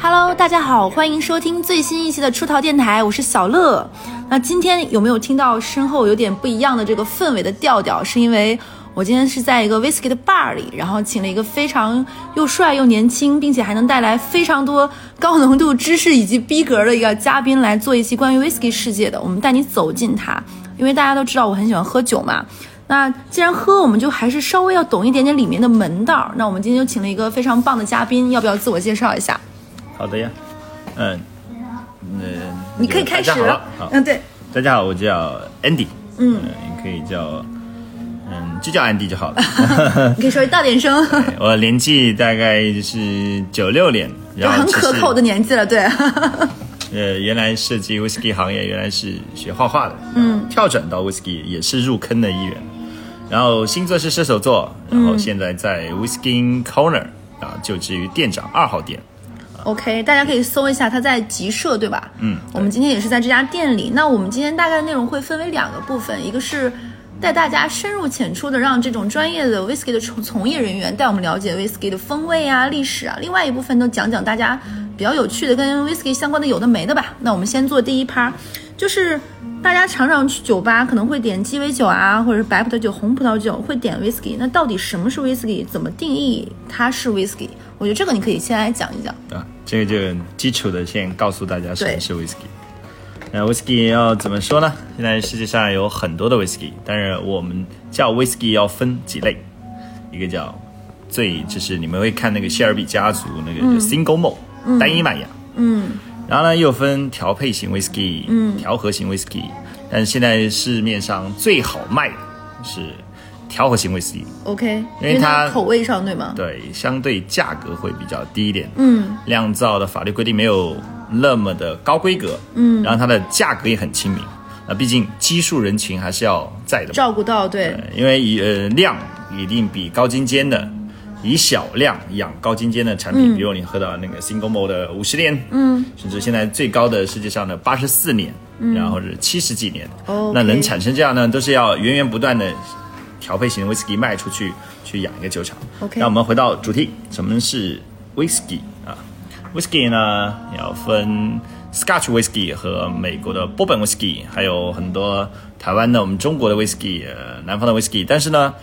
Hello，大家好，欢迎收听最新一期的出逃电台，我是小乐。那今天有没有听到身后有点不一样的这个氛围的调调？是因为我今天是在一个 whisky 的 bar 里，然后请了一个非常又帅又年轻，并且还能带来非常多高浓度知识以及逼格的一个嘉宾来做一期关于 whisky 世界的。我们带你走进它，因为大家都知道我很喜欢喝酒嘛。那既然喝，我们就还是稍微要懂一点点里面的门道。那我们今天就请了一个非常棒的嘉宾，要不要自我介绍一下？好的呀，嗯，那你可以开始了，好，嗯，对，大家好，我叫 Andy，嗯你可以叫，嗯，就叫 Andy 就好了。你可以稍微大点声，我年纪大概是九六年，就然后很可口的年纪了，对。呃，原来设计 whisky 行业，原来是学画画的，嗯，跳转到 whisky 也是入坑的一员。然后星座是射手座，然后现在在 Whisky Corner 啊，就职于店长二号店。OK，大家可以搜一下，他在集社，对吧？嗯，我们今天也是在这家店里。那我们今天大概内容会分为两个部分，一个是带大家深入浅出的让这种专业的 whisky 的从从业人员带我们了解 whisky 的风味啊、历史啊。另外一部分都讲讲大家比较有趣的跟 whisky 相关的有的没的吧。那我们先做第一趴，就是大家常常去酒吧可能会点鸡尾酒啊，或者是白葡萄酒、红葡萄酒，会点 whisky。那到底什么是 whisky？怎么定义它是 whisky？我觉得这个你可以先来讲一讲。啊，这个就基础的先告诉大家什么是 whisky。那 whisky 要怎么说呢？现在世界上有很多的 whisky，但是我们叫 whisky 要分几类，一个叫最就是你们会看那个谢尔比家族那个就 single malt、单一麦芽，嗯。然后呢又分调配型 whisky，嗯，调和型 whisky，但是现在市面上最好卖的是调和型 whisky，OK，因为它口味上对吗？对，相对价格会比较低一点，嗯。酿造的法律规定没有那么的高规格，嗯，然后它的价格也很亲民。啊毕竟基数人群还是要在的嘛，照顾到对，呃因为以呃量一定比高精尖的，以小量养高精尖的产品，比如你喝到那个 Single Malt 的五十年，嗯，甚至现在最高的世界上的八十四年，然后是七十几年，OK。那能产生这样呢，都是要源源不断的调配型的 whisky 卖出去，去养一个酒厂。OK 那我们回到主题，什么是 whisky 啊？whisky 呢要分 Scotch whisky 和美国的波本 whisky，还有很多台湾的我们中国的 whisky，呃，南方的 whisky。但是呢，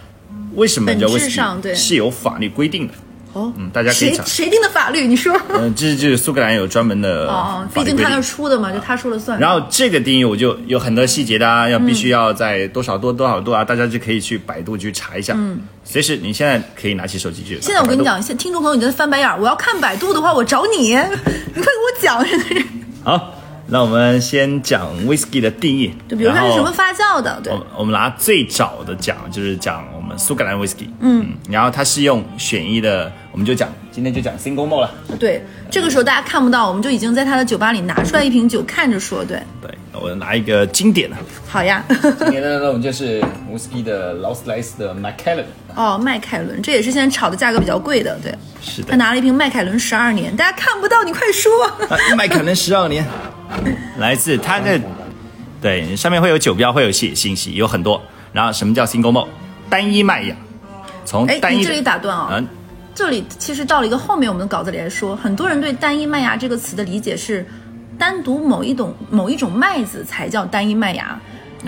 为什么叫 whisky 是有法律规定的？哦，嗯，大家可以查。谁谁定的法律？你说？嗯，这就是苏格兰有专门的哦，毕竟他那。出的嘛，就他说了算。然后这个定义我就有很多细节的啊，要必须要在多少多多少度啊，大家就可以去百度去查一下。嗯，随时你现在可以拿起手机去。现在我跟你，讲，现听众朋友你在翻白眼儿，我要看百度的话，我找你，你快给我讲。好，那我们先讲 whisky 的定义。就比如它是什么发酵的，对，我我们拿最早的讲，就是讲我们苏格兰 whisky。嗯，然后它是用选一的，我们就讲今天就讲 single malt 了。对。这个时候大家看不到，我们就已经在他的酒吧里拿出来一瓶酒，看着说，对，对，我拿一个经典的，好呀。经典的那种就是 whisky 的劳斯莱斯的 Macallan。哦，迈凯伦，这也是现在炒的价格比较贵的，对。是的他拿了一瓶迈凯伦十二年，大家看不到，你快说。啊，麦凯伦十二年，来自他的，对，上面会有酒标，会有写信息，有很多。然后什么叫 single malt？单一麦芽，从哎，单一这里打断啊、嗯这里其实到了一个后面我们的稿子里来说，很多人对单一麦芽这个词的理解是，单独某一种某一种麦子才叫单一麦芽。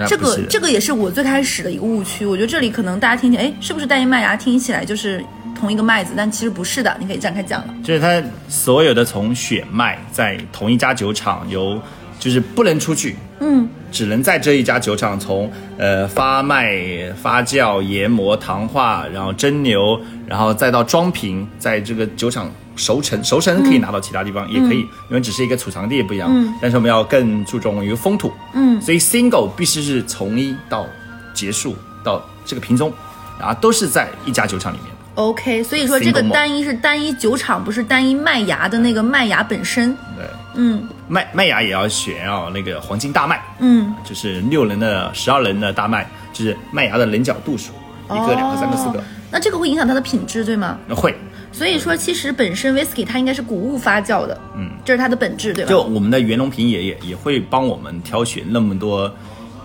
这个这个也是我最开始的一个误区。我觉得这里可能大家听听，哎，是不是单一麦芽听起来就是同一个麦子？但其实不是的，你可以展开讲了。就是它所有的从选麦在同一家酒厂由就是不能出去，嗯，只能在这一家酒厂从呃发麦、发酵、研磨、糖化，然后蒸馏，然后再到装瓶，在这个酒厂熟成，熟成可以拿到其他地方，也可以，因为只是一个储藏地不一样。嗯，但是我们要更注重于风土。嗯，所以 single 必须是从一到结束到这个瓶中，然后都是在一家酒厂里面。OK，所以说这个单一是单一酒厂，不是单一麦芽的那个麦芽本身。对，嗯麦麦芽也要选要那个黄金大麦，嗯，就是六人的、十二人的大麦，就是麦芽的棱角度数，一个、两个、三个、四个哦，那这个会影响它的品质，对吗？那会。所以说，其实本身 whisky 它应该是谷物发酵的，嗯，这是它的本质，对吧？就我们的袁隆平爷爷也会帮我们挑选那么多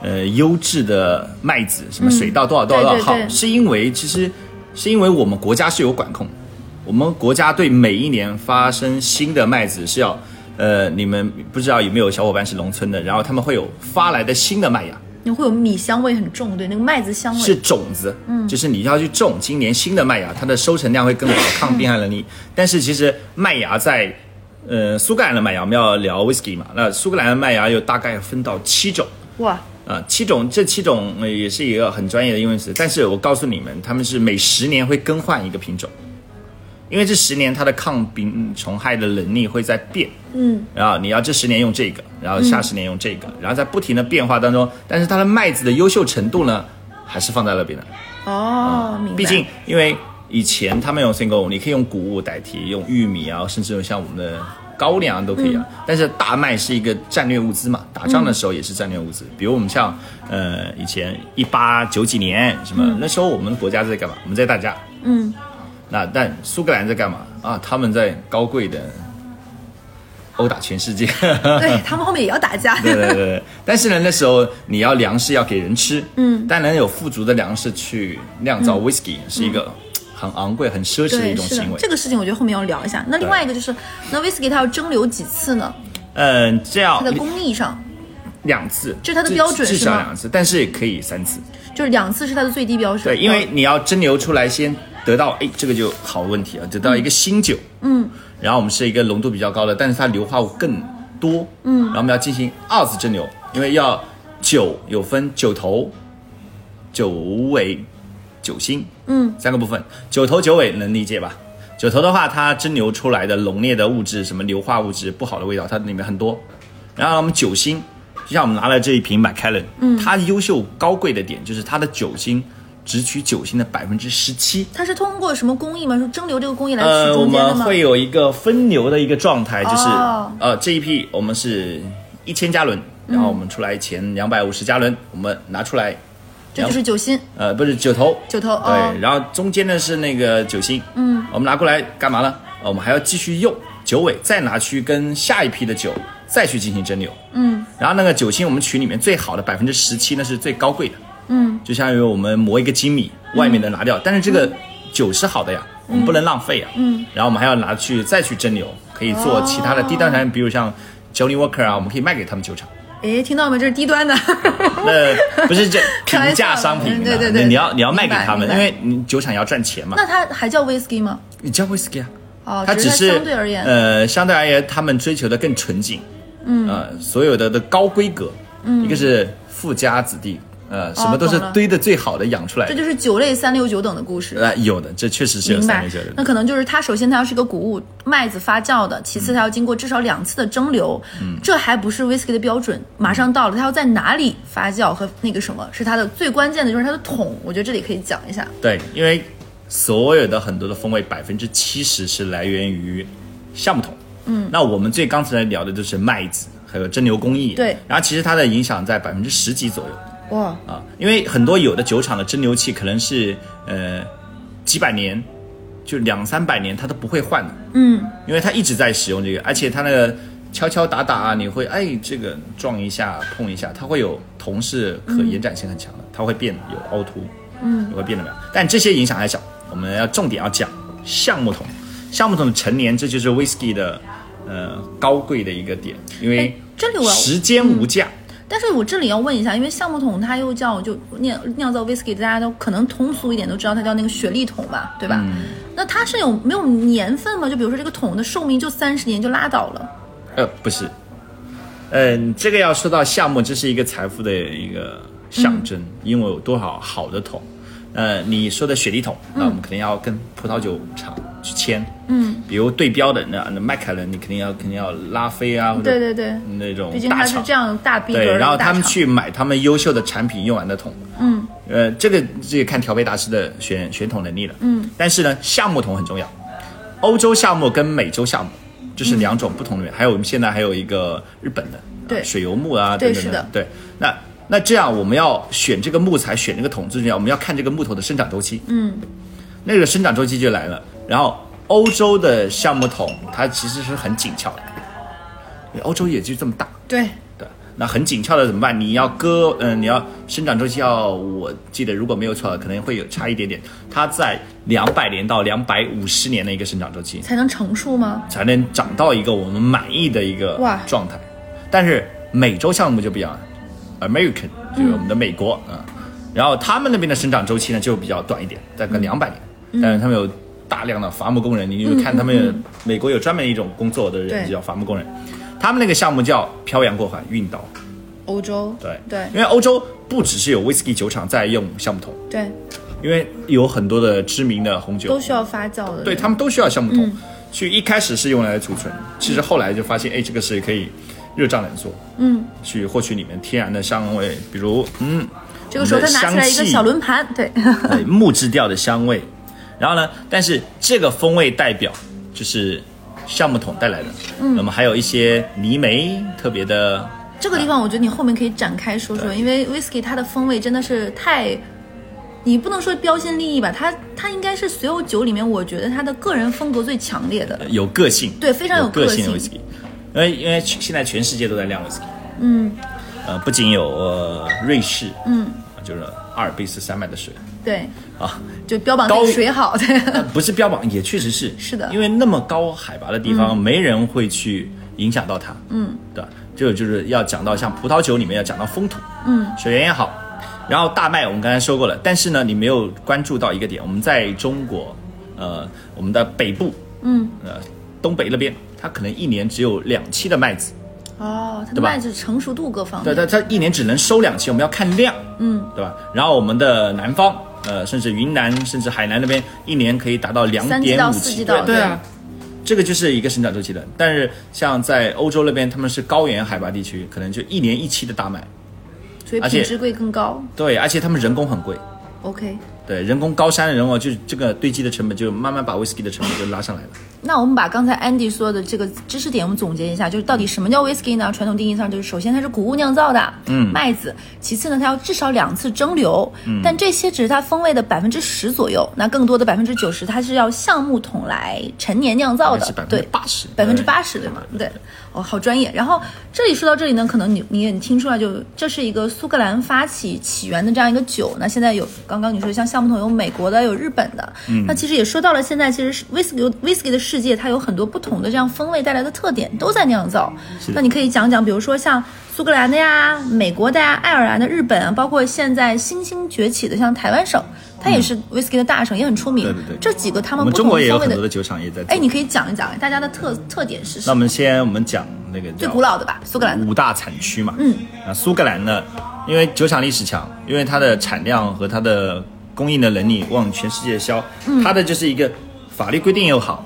呃优质的麦子，什么水稻多少多少多少号，对对对是因为其实是因为我们国家是有管控，我们国家对每一年发生新的麦子是要，呃，你们不知道有没有小伙伴是农村的，然后他们会有发来的新的麦芽。你会有米香味很重，对，那个麦子香味。是种子，嗯，就是你要去种今年新的麦芽，它的收成量会更好，抗病害能力。但是其实麦芽在，呃，苏格兰的麦芽，我们要聊 whisky 嘛，那苏格兰的麦芽又大概分到七种，哇，啊、七种，这七种呃也是一个很专业的英文词，但是我告诉你们，他们是每十年会更换一个品种，因为这十年它的抗病虫害的能力会在变，嗯，然后你要这十年用这个，然后下十年用这个，然后在不停的变化当中，但是它的麦子的优秀程度呢，还是放在那边的。哦，明白。毕竟因为以前他们用 single，你可以用谷物代替，用玉米啊，甚至用像我们的高粱都可以啊。但是大麦是一个战略物资嘛，打仗的时候也是战略物资。比如我们像呃以前一八九几年什么、那时候我们国家在干嘛？我们在打架。嗯，那但苏格兰在干嘛啊？他们在高贵的殴打全世界。对 他们后面也要打架。对对对对，但是呢，那时候你要粮食要给人吃，嗯，但能有富足的粮食去酿造 whisky、是一个很昂贵、很奢侈的一种行，为。这个事情我觉得后面要聊一下。那另外一个就是，那 whisky 它要蒸馏几次呢？嗯，这样它的工艺上，两次，这是它的标准至少两次，但是也可以三次。就是两次是它的最低标准。对，因为你要蒸馏出来，先得到，哎，这个就好问题啊，得到一个新酒，嗯，然后我们是一个浓度比较高的，但是它硫化物更多，嗯，然后我们要进行二次蒸馏，因为要酒有分酒头、酒尾、酒心，嗯，三个部分，酒头、酒尾能理解吧？酒头的话，它蒸馏出来的浓烈的物质，什么硫化物质、不好的味道，它里面很多。然后我们酒心，就像我们拿了这一瓶 Macallan，嗯，它优秀高贵的点就是它的酒精只取酒精的百分之十七。它是通过什么工艺吗？是蒸馏这个工艺来取呃，我中间的吗？们会有一个分流的一个状态，就是、哦呃这一批我们是一千加仑，然后我们出来前两百五十加仑，我们拿出来，这就是酒心、呃不是酒头，酒头哦对，。然后中间呢是那个酒心，嗯，我们拿过来干嘛呢？呃我们还要继续用酒尾，再拿去跟下一批的酒再去进行蒸馏，嗯，然后那个酒心我们取里面最好的百分之十七，那是最高贵的，嗯，就相当于我们磨一个精米，外面的拿掉，但是这个酒是好的呀，我们不能浪费呀，嗯，然后我们还要拿去再去蒸馏，可以做其他的低端产品，比如像 Johnny Walker 啊，我们可以卖给他们酒厂。哎，听到没？这是低端的。那不是这平价商品，对对对你要你要卖给他们，因为你酒厂要赚钱嘛。那它还叫 whisky 吗？你叫 whisky 啊？哦，它只是相对而言，呃，相对而言，他们追求的更纯净，嗯，呃，所有的的高规格，嗯，一个是富家子弟，呃，什么都是堆的最好的养出来的，这就是酒类三六九等的故事。呃，有的，这确实是有三六九等。那可能就是它，首先它要是一个谷物麦子发酵的，其次它要经过至少两次的蒸馏，嗯，这还不是 whisky 的标准，马上到了，它要在哪里发酵和那个什么是它的最关键的就是它的桶，我觉得这里可以讲一下。对，因为所有的很多的风味，百分之七十是来源于橡木桶。嗯，那我们最刚才聊的就是麦子，还有蒸馏工艺。对然后其实它的影响在百分之十几左右。哇，啊，因为很多有的酒厂的蒸馏器可能是呃几百年，就两三百年它都不会换的，嗯，因为它一直在使用这个，而且它那个敲敲打打啊，你会哎这个撞一下碰一下，它会有铜是可延展性很强的，它会变有凹凸，嗯，也会变得没有，但这些影响还小，我们要重点要讲橡木桶，橡木桶的陈年，这就是 whisky 的呃高贵的一个点，因为时间无价。但是我这里要问一下，因为橡木桶它又叫就酿酿造 whisky，大家都可能通俗一点都知道它叫那个雪莉桶吧，对吧？那它是有没有年份吗？就比如说这个桶的寿命就三十年就拉倒了，呃，不是，嗯，这个要说到项目，这是一个财富的一个象征，因为有多少好的桶。呃，你说的雪莉桶，那我们肯定要跟葡萄酒厂去签，嗯，比如对标的那那迈凯伦，你肯定要肯定要拉菲啊，对对对，那种毕竟它是大厂。这样大逼格对，然后他们去买他们优秀的产品用完的桶，嗯，呃，这个这个看调配大师的选选桶能力了，嗯，但是呢，橡木桶很重要，欧洲橡木跟美洲橡木这是两种不同的，还有我们现在还有一个日本的，对。啊水油木啊，等等对是的，的对，那那这样我们要选这个木材，选这个桶最重要，我们要看这个木头的生长周期，嗯，那个生长周期就来了，然后欧洲的橡木桶它其实是很紧俏的，因为欧洲也就这么大，对，对，那很紧俏的怎么办？你要割，嗯、你要生长周期要，我记得如果没有错，可能会有差一点点，它在两百年到两百五十年的一个生长周期，才能成熟吗？才能长到一个我们满意的一个状态。但是美洲项目就不一样，American 就是我们的美国啊、然后他们那边的生长周期呢就比较短一点，大概两百年，嗯。但是他们有大量的伐木工人，你就看他们美国有专门一种工作的人就叫伐木工人，他们那个项目叫漂洋过海运到，欧洲，对。对。因为欧洲不只是有威士忌酒厂在用橡木桶，对，因为有很多的知名的红酒。都需要发酵的。对他们都需要橡木桶。去一开始是用来储存，其实后来就发现，哎，这个是可以热胀冷缩，嗯，去获取里面天然的香味，比如嗯，这个时候他拿起来一个小轮盘，对，对木质调的香味。然后呢，但是这个风味代表就是橡木桶带来的，嗯，那么还有一些泥煤特别的，这个地方我觉得你后面可以展开说说，因为 whisky 它的风味真的是太，你不能说标新立异吧，它它应该是所有酒里面我觉得它的个人风格最强烈的。有个性，对非常有有个个性。的 whisky。因为因为现在全世界都在酿 whisky，嗯，呃，不仅有呃瑞士，嗯，就是阿尔卑斯山脉的水对，啊，就标榜高水好，对，呃不是标榜，也确实是，是的。因为那么高海拔的地方，没人会去影响到它，嗯，对吧？这个就是要讲到像葡萄酒里面要讲到风土，嗯，水源也好，然后大麦我们刚才说过了，但是呢，你没有关注到一个点，我们在中国，呃，我们的北部，嗯，呃，东北那边，它可能一年只有两期的麦子，哦，它的麦子成熟度各方对，面，它它一年只能收两期，我们要看量，嗯，对吧？然后我们的南方，呃，甚至云南，甚至海南那边，一年可以达到两三到点五期，四季到对对啊，这个就是一个生长周期的。但是像在欧洲那边，他们是高原海拔地区，可能就一年一期的大麦，所以品质会更高。对，而且他们人工很贵，OK，对，人工高山的人工，就是这个堆积的成本，就慢慢把 whisky 的成本就拉上来了。那我们把刚才 Andy 说的这个知识点，我们总结一下，就是到底什么叫 whisky 呢？传统定义上就是，首先它是谷物酿造的，嗯，麦子；其次呢，它要至少两次蒸馏，嗯，但这些只是它风味的百分之十左右，那更多的百分之九十，它是要橡木桶来陈年酿造的。是，百分对。之，八十，百分之八十对。吗？对，哦，好专业。然后这里说到这里呢，可能你你也听出来就，这是一个苏格兰发起起源的这样一个酒。那现在有刚刚你说像橡木桶有美国的，有日本的，嗯，那其实也说到了现在，其实是 whisky whisky 的世界，它有很多不同的这样风味带来的特点都在酿造。那你可以讲讲，比如说像苏格兰的呀、美国的呀、爱尔兰的、日本啊，包括现在新兴崛起的像台湾省。它也是 whisky 的大省，也很出名。对对对这几个他们不同风味的国也有很多的酒厂也在做。哎，你可以讲一讲大家的特特点是什么？那我们先我们讲那个最古老的吧，苏格兰。五大产区嘛。嗯，啊，苏格兰呢，因为酒厂历史强，因为它的产量和它的供应的能力往全世界销，嗯它的就是一个法律规定又好，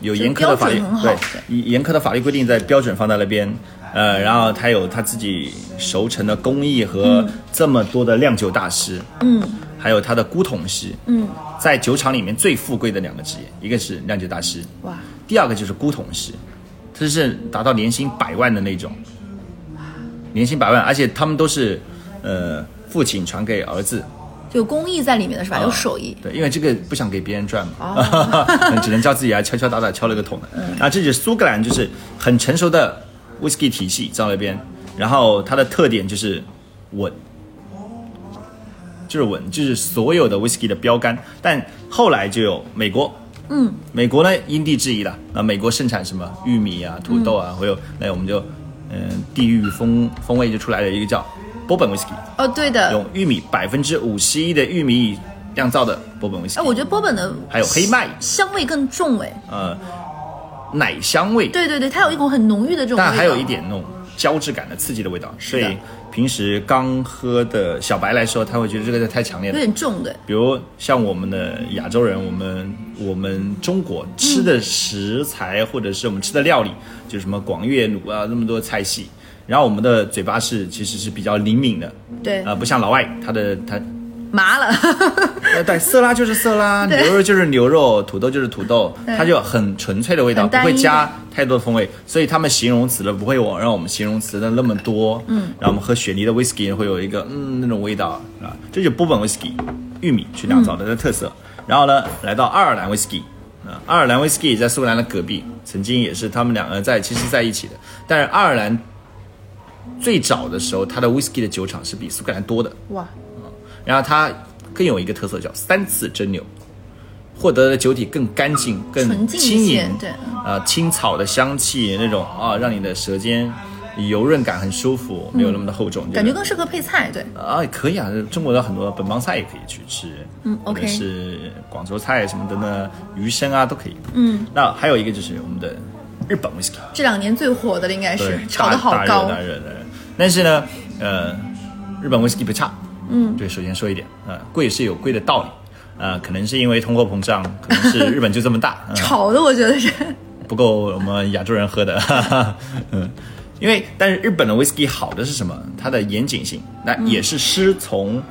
有严苛的法律对对。严苛的法律规定在标准放在那边。呃，然后他有他自己熟成的工艺和这么多的酿酒大师，嗯，还有他的孤桶师，嗯，在酒厂里面最富贵的两个职业，一个是酿酒大师，哇，第二个就是孤桶师，这是达到年薪百万的那种，年薪百万，而且他们都是，呃，父亲传给儿子，就有工艺在里面的是吧？啊有手艺。对，因为这个不想给别人赚嘛，哦 只能叫自己来敲敲打打敲了个桶的。嗯啊，这就是苏格兰，就是很成熟的 whisky 体系在那边，然后它的特点就是稳，就是稳，就是所有的 whisky 的标杆。但后来就有美国，嗯，美国呢因地制宜了，那美国盛产什么玉米啊、土豆啊，会有那我们就嗯、地域风风味就出来了一个叫波本 whisky。哦，对的。用玉米百分之五十一的玉米酿造的波本威士哎，忌，我觉得波本的还有黑麦香味更重哎。呃奶香味，对对对，它有一股很浓郁的这种味道。但还有一点那种胶质感的刺激的味道，所以平时刚喝的小白来说，他会觉得这个太强烈了有。点重的。比如像我们的亚洲人，我们我们中国吃的食材或者是我们吃的料理，就什么广粤鲁啊那么多菜系，然后我们的嘴巴是其实是比较灵敏的，对，啊、不像老外，他的他麻了。呃，对，色拉就是色拉，牛肉就是牛肉，土豆就是土豆，它就很纯粹的味道，不会加太多的风味，所以他们形容词的不会我让我们形容词的那么多。嗯，然后我们喝雪梨的 whisky 会有一个嗯那种味道啊，这就波本 whisky，玉米去酿造的的特色。然后呢，来到爱尔兰 whisky。啊，爱尔兰 whisky 在苏格兰的隔壁，曾经也是他们两个在其实在一起的，但是爱尔兰最早的时候，它的 whisky 的酒厂是比苏格兰多的，哇，然后它更有一个特色叫三次蒸馏，获得的酒体更干净、更轻盈，对。啊、青草的香气那种啊，让你的舌尖油润感很舒服，没有那么的厚重，感觉更适合配菜，对，啊，可以啊，中国的很多本帮菜也可以去吃，嗯 OK 是广州菜什么的呢，鱼生啊都可以。嗯，那还有一个就是我们的日本 whisky，这两年最火的了应该是，炒的好高。大，热大热的。但是呢，呃，日本 whisky 不差，嗯，对，首先说一点，呃，贵是有贵的道理，呃，可能是因为通货膨胀，可能是日本就这么大，嗯、炒的我觉得是，不够我们亚洲人喝的，哈哈，嗯，因为但是日本的 whisky 好的是什么？它的严谨性，那也是师从、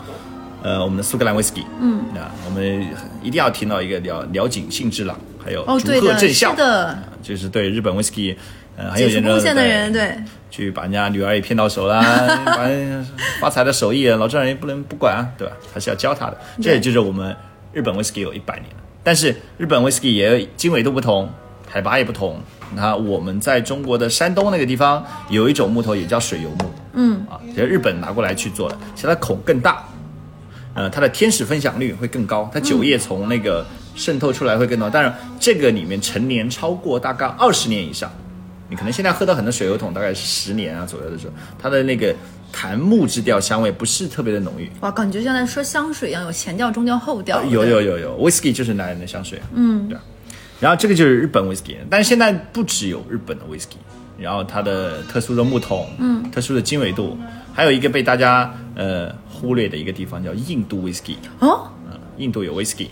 呃我们的苏格兰 whisky，嗯，那我们一定要听到一个叫辽井信之郎，还有哦，竹对的，是贺正孝，的，就是对日本 whisky 呃很有研究贡献的人，对，去把人家女儿也骗到手啦，把 人发财的手艺，老丈人也不能不管啊，对吧？还是要教他的。这也就是我们日本 whisky 有一百年了，但是日本 whisky 也经纬度不同，海拔也不同。那我们在中国的山东那个地方有一种木头也叫水油木，嗯，啊，其实日本拿过来去做的，其实它孔更大，呃，它的天使分享率会更高，它酒液从那个渗透出来会更多。当然，这个里面陈年超过大概二十年以上，你可能现在喝到很多水油桶大概是十年啊左右的时候，它的那个檀木质调香味不是特别的浓郁。哇，感觉像在说香水一样，有前调、中调、后调，有有有有，whisky 就是男人的香水，嗯，对啊。然后这个就是日本 whisky，但是现在不只有日本的 whisky，然后它的特殊的木桶，嗯，特殊的经纬度，还有一个被大家呃忽略的一个地方叫印度 whisky，哦，嗯，印度有 whisky，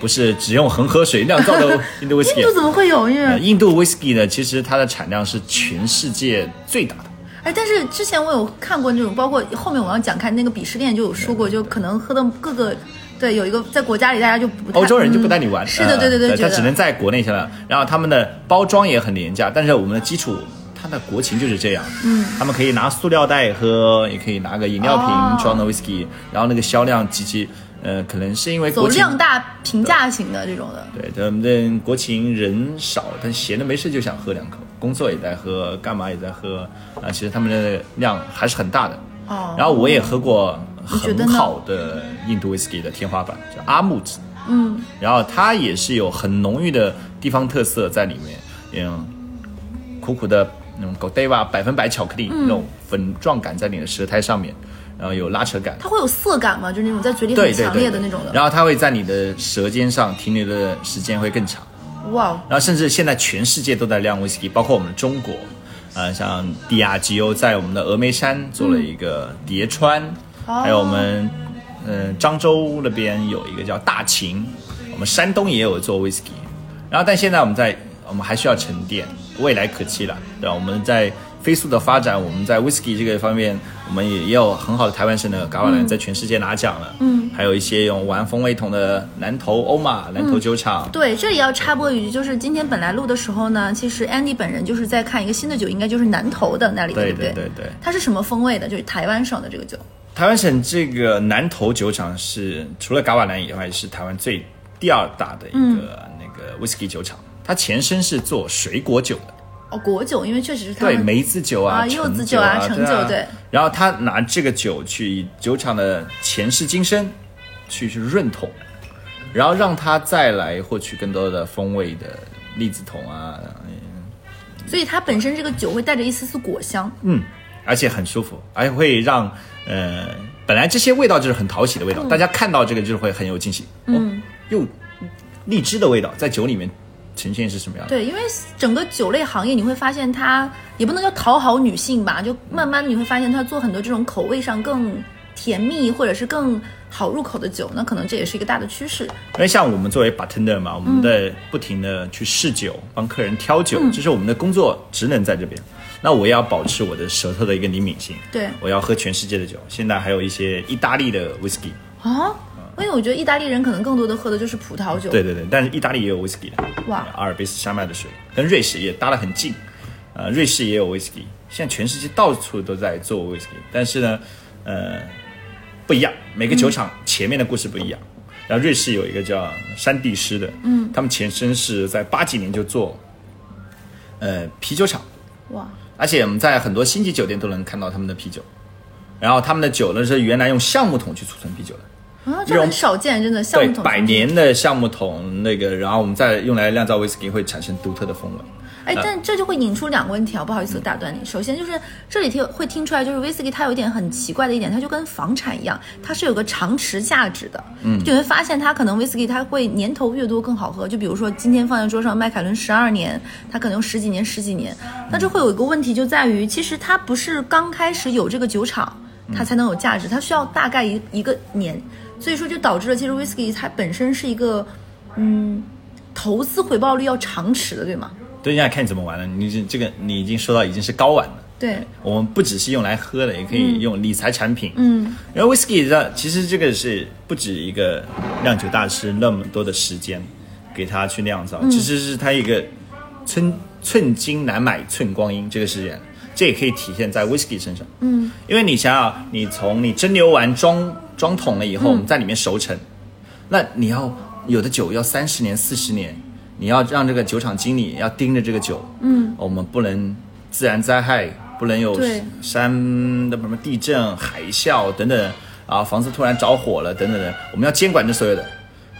不是只用恒河水酿造的 印度 whisky 印度怎么会有？因呃印度 whisky 呢，其实它的产量是全世界最大的。哎，但是之前我有看过那种，包括后面我要讲看那个鄙视链就有说过，就可能喝的各个。对，有一个在国家里大家就不太欧洲人就不带你玩，嗯是的，对对对，他只能在国内去了。然后他们的包装也很廉价，但是我们的基础，它的国情就是这样。嗯，他们可以拿塑料袋喝，也可以拿个饮料哦瓶装的 whisky，、然后那个销量极其，呃，可能是因为走国量大平价型的这种的。对，咱们的国情人少，但闲的没事就想喝两口，工作也在喝，干嘛也在喝啊。其实他们的量还是很大的。哦然后我也喝过很好的印度 whisky 的天花板，叫阿木子。嗯，然后它也是有很浓郁的地方特色在里面，嗯，苦苦的那种 Godiva 百分百巧克力、嗯那种粉状感在你的舌苔上面，然后有拉扯感。它会有涩感吗？就是那种在嘴里强烈的那种的。然后它会在你的舌尖上停留的时间会更长。哇哦，然后甚至现在全世界都在酿威士忌，包括我们中国，呃，像 D R G O 在我们的峨眉山做了一个叠川，哦还有我们呃漳州那边有一个叫大秦，我们山东也有做威士忌。然后但现在我们在我们还需要沉淀，未来可期了，对吧？我们在飞速的发展，我们在 whisky 这个方面，我们也也有很好的台湾省的嘎瓦兰在全世界拿奖了，嗯，还有一些用玩风味桶的南投欧玛南投酒厂，对，这里要插播一句，就是今天本来录的时候呢，其实 Andy 本人就是在看一个新的酒，应该就是南投的那里，对不对？对对对它是什么风味的？就是台湾省的这个酒。台湾省这个南投酒厂是除了嘎瓦兰以外，是台湾最第二大的一个、那个 whisky 酒厂。它前身是做水果酒的，哦，果酒，因为确实是他对梅子酒啊、柚子酒啊啊、橙酒对。然后他拿这个酒去以酒厂的前世今生去去润桶，然后让它再来获取更多的风味的栗子桶啊，所以它本身这个酒会带着一丝丝果香。嗯，而且很舒服，而且会让呃，本来这些味道就是很讨喜的味道，大家看到这个就是会很有惊喜。嗯，哦、又荔枝的味道在酒里面呈现是什么样的？对，因为整个酒类行业你会发现它也不能叫讨好女性吧，就慢慢的你会发现它做很多这种口味上更甜蜜或者是更好入口的酒，那可能这也是一个大的趋势。因为像我们作为 bartender 嘛，我们在不停的去试酒，帮客人挑酒，这是我们的工作职能在这边。那我也要保持我的舌头的一个灵敏性，对我要喝全世界的酒。现在还有一些意大利的 whisky，啊，因为我觉得意大利人可能更多的喝的就是葡萄酒。对对对，但是意大利也有 whisky 的，哇阿尔卑斯山脉的水跟瑞士也搭得很近，呃，瑞士也有 whisky，现在全世界到处都在做 whisky，但是呢，呃，不一样，每个酒厂前面的故事不一样。然后瑞士有一个叫山地师的，嗯，他们前身是在八几年就做，呃，啤酒厂。哇，而且我们在很多星级酒店都能看到他们的啤酒，然后他们的酒呢是原来用橡木桶去储存啤酒的。啊，这很少见，真的橡对木桶百年的橡木桶那个，然后我们再用来酿造威士忌会产生独特的风味。哎，但这就会引出两个问题啊，不好意思打断你。首先就是这里听会听出来，就是威士忌它有一点很奇怪的一点，它就跟房产一样，它是有个长持价值的。嗯，就会发现它可能威士忌它会年头越多更好喝。就比如说今天放在桌上麦凯伦十二年，它可能有十几年、十几年。那这会有一个问题就在于，其实它不是刚开始有这个酒厂，它才能有价值，它需要大概一一个年。所以说就导致了，其实 whisky 它本身是一个，嗯，投资回报率要长持的，对吗？对，现在看你怎么玩了。你这这个你已经说到已经是高玩了。对，我们不只是用来喝的，也可以用理财产品。嗯，因为 whisky 的其实这个是不止一个酿酒大师那么多的时间给他去酿造，其实是他一个寸寸金难买寸光阴这个是人，这也可以体现在 whisky 身上。嗯，因为你想想，你从你蒸馏完装装桶了以后，我们在里面熟成，那你要有的酒要三十年、四十年，你要让这个酒厂经理要盯着这个酒，嗯，我们不能自然灾害，不能有山的什么地震、海啸等等啊，房子突然着火了等等的，我们要监管这所有的。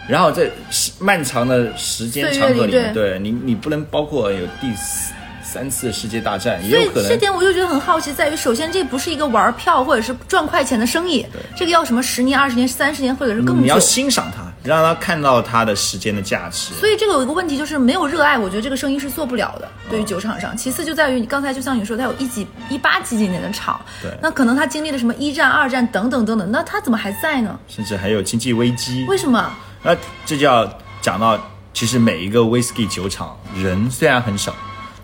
然后在时漫长的时间长河里里面，对你你不能包括有第四三次世界大战，也有可能这点我就觉得很好奇，在于首先这不是一个玩票或者是赚快钱的生意，这个要什么十年、二十年、三十年或者是更久你要。欣赏它，让他看到它的时间的价值。所以这个有一个问题，就是没有热爱，我觉得这个生意是做不了的。对于酒厂上，其次就在于你刚才就像你说，它有一几一八几几年的厂，对那可能他经历了什么一战、二战等等等等，那他怎么还在呢？甚至还有经济危机。为什么？那这就要讲到，其实每一个 whisky 酒厂人虽然很少，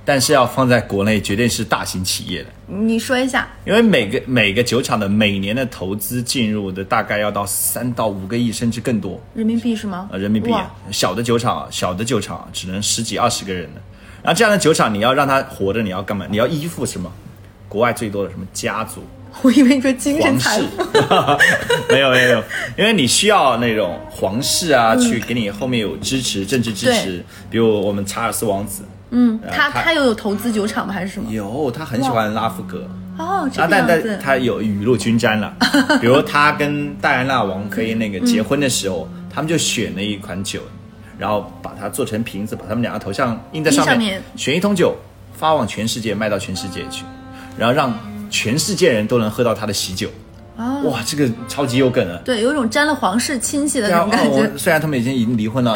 但是要放在国内绝对是大型企业的，你说一下。因为每个每个酒厂的每年的投资进入的大概要到三到五个亿，甚至更多人民币是吗？呃，人民币啊。小的酒厂啊，小的酒厂啊只能十几二十个人的。然后这样的酒厂，你要让它活着，你要干嘛？你要依附什么？国外最多的什么家族？我以为你说精神财富。没有没有，因为你需要那种皇室啊，去给你后面有支持，政治支持。比如我们查尔斯王子，嗯，呃他他又有有投资酒厂吗？还是什么？有他很喜欢拉夫格，哦，这啊，但但个样子。他有雨露均沾了。比如他跟戴安娜王妃那个结婚的时候，他们就选了一款酒，然后把它做成瓶子，把他们两个头像印在上面，上面选一桶酒发往全世界，卖到全世界去，然后让全世界人都能喝到他的喜酒。哦，哇，这个超级有梗啊！对，有一种沾了皇室亲戚的那种感觉。哦虽然他们已经已经离婚了，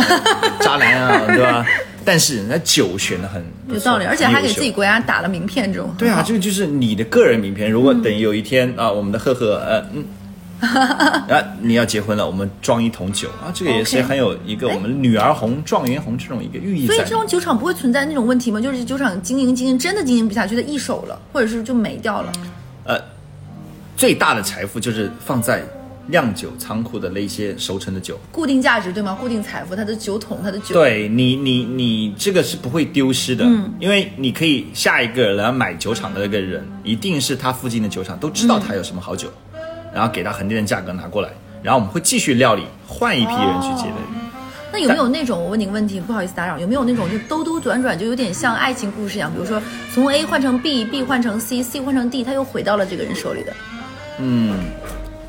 渣男啊，对吧？但是人家酒选的很有道理，而且还给自己国家打了名片，这种对啊，这个就是你的个人名片。如果等有一天啊，我们的赫赫呃嗯。啊，你要结婚了，我们装一桶酒啊，这个也是很有一个我们女儿红、状元红这种一个寓意。所以这种酒厂不会存在那种问题吗？就是酒厂经营经营真的经营不下去，它易手了，或者是就没掉了。呃，最大的财富就是放在酿酒仓库的那些熟成的酒。固定价值对吗？固定财富，它的酒桶，它的酒。对你，你你这个是不会丢失的，嗯，因为你可以下一个来买酒厂的那个人，一定是他附近的酒厂都知道他有什么好酒，然后给他恒定的价格拿过来，然后我们会继续料理，换一批人去接的。那有没有那种我问你个问题，不好意思打扰，有没有那种就兜兜转转，就有点像爱情故事一样？比如说从 A 换成 B，B 换成 C，C 换成 D，他又回到了这个人手里的。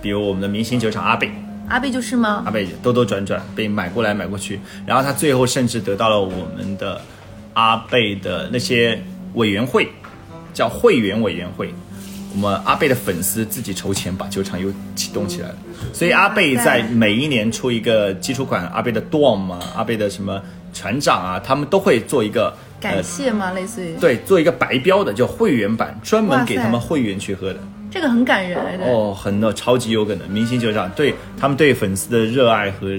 比如我们的明星酒厂阿贝，阿贝就是吗阿？贝兜兜转转被买过来买过去，然后他最后甚至得到了我们的阿贝的那些委员会，叫会员委员会。我们阿贝的粉丝自己筹钱把酒厂又启动起来了，所以阿贝在每一年出一个基础款，阿贝的 Dom 啊，阿贝的什么船长啊，他们都会做一个感谢吗？类似于对，做一个白标的叫会员版，专门给他们会员去喝的。这个很感人哎，哦，很的超级有可能明星就这样，对他们对粉丝的热爱和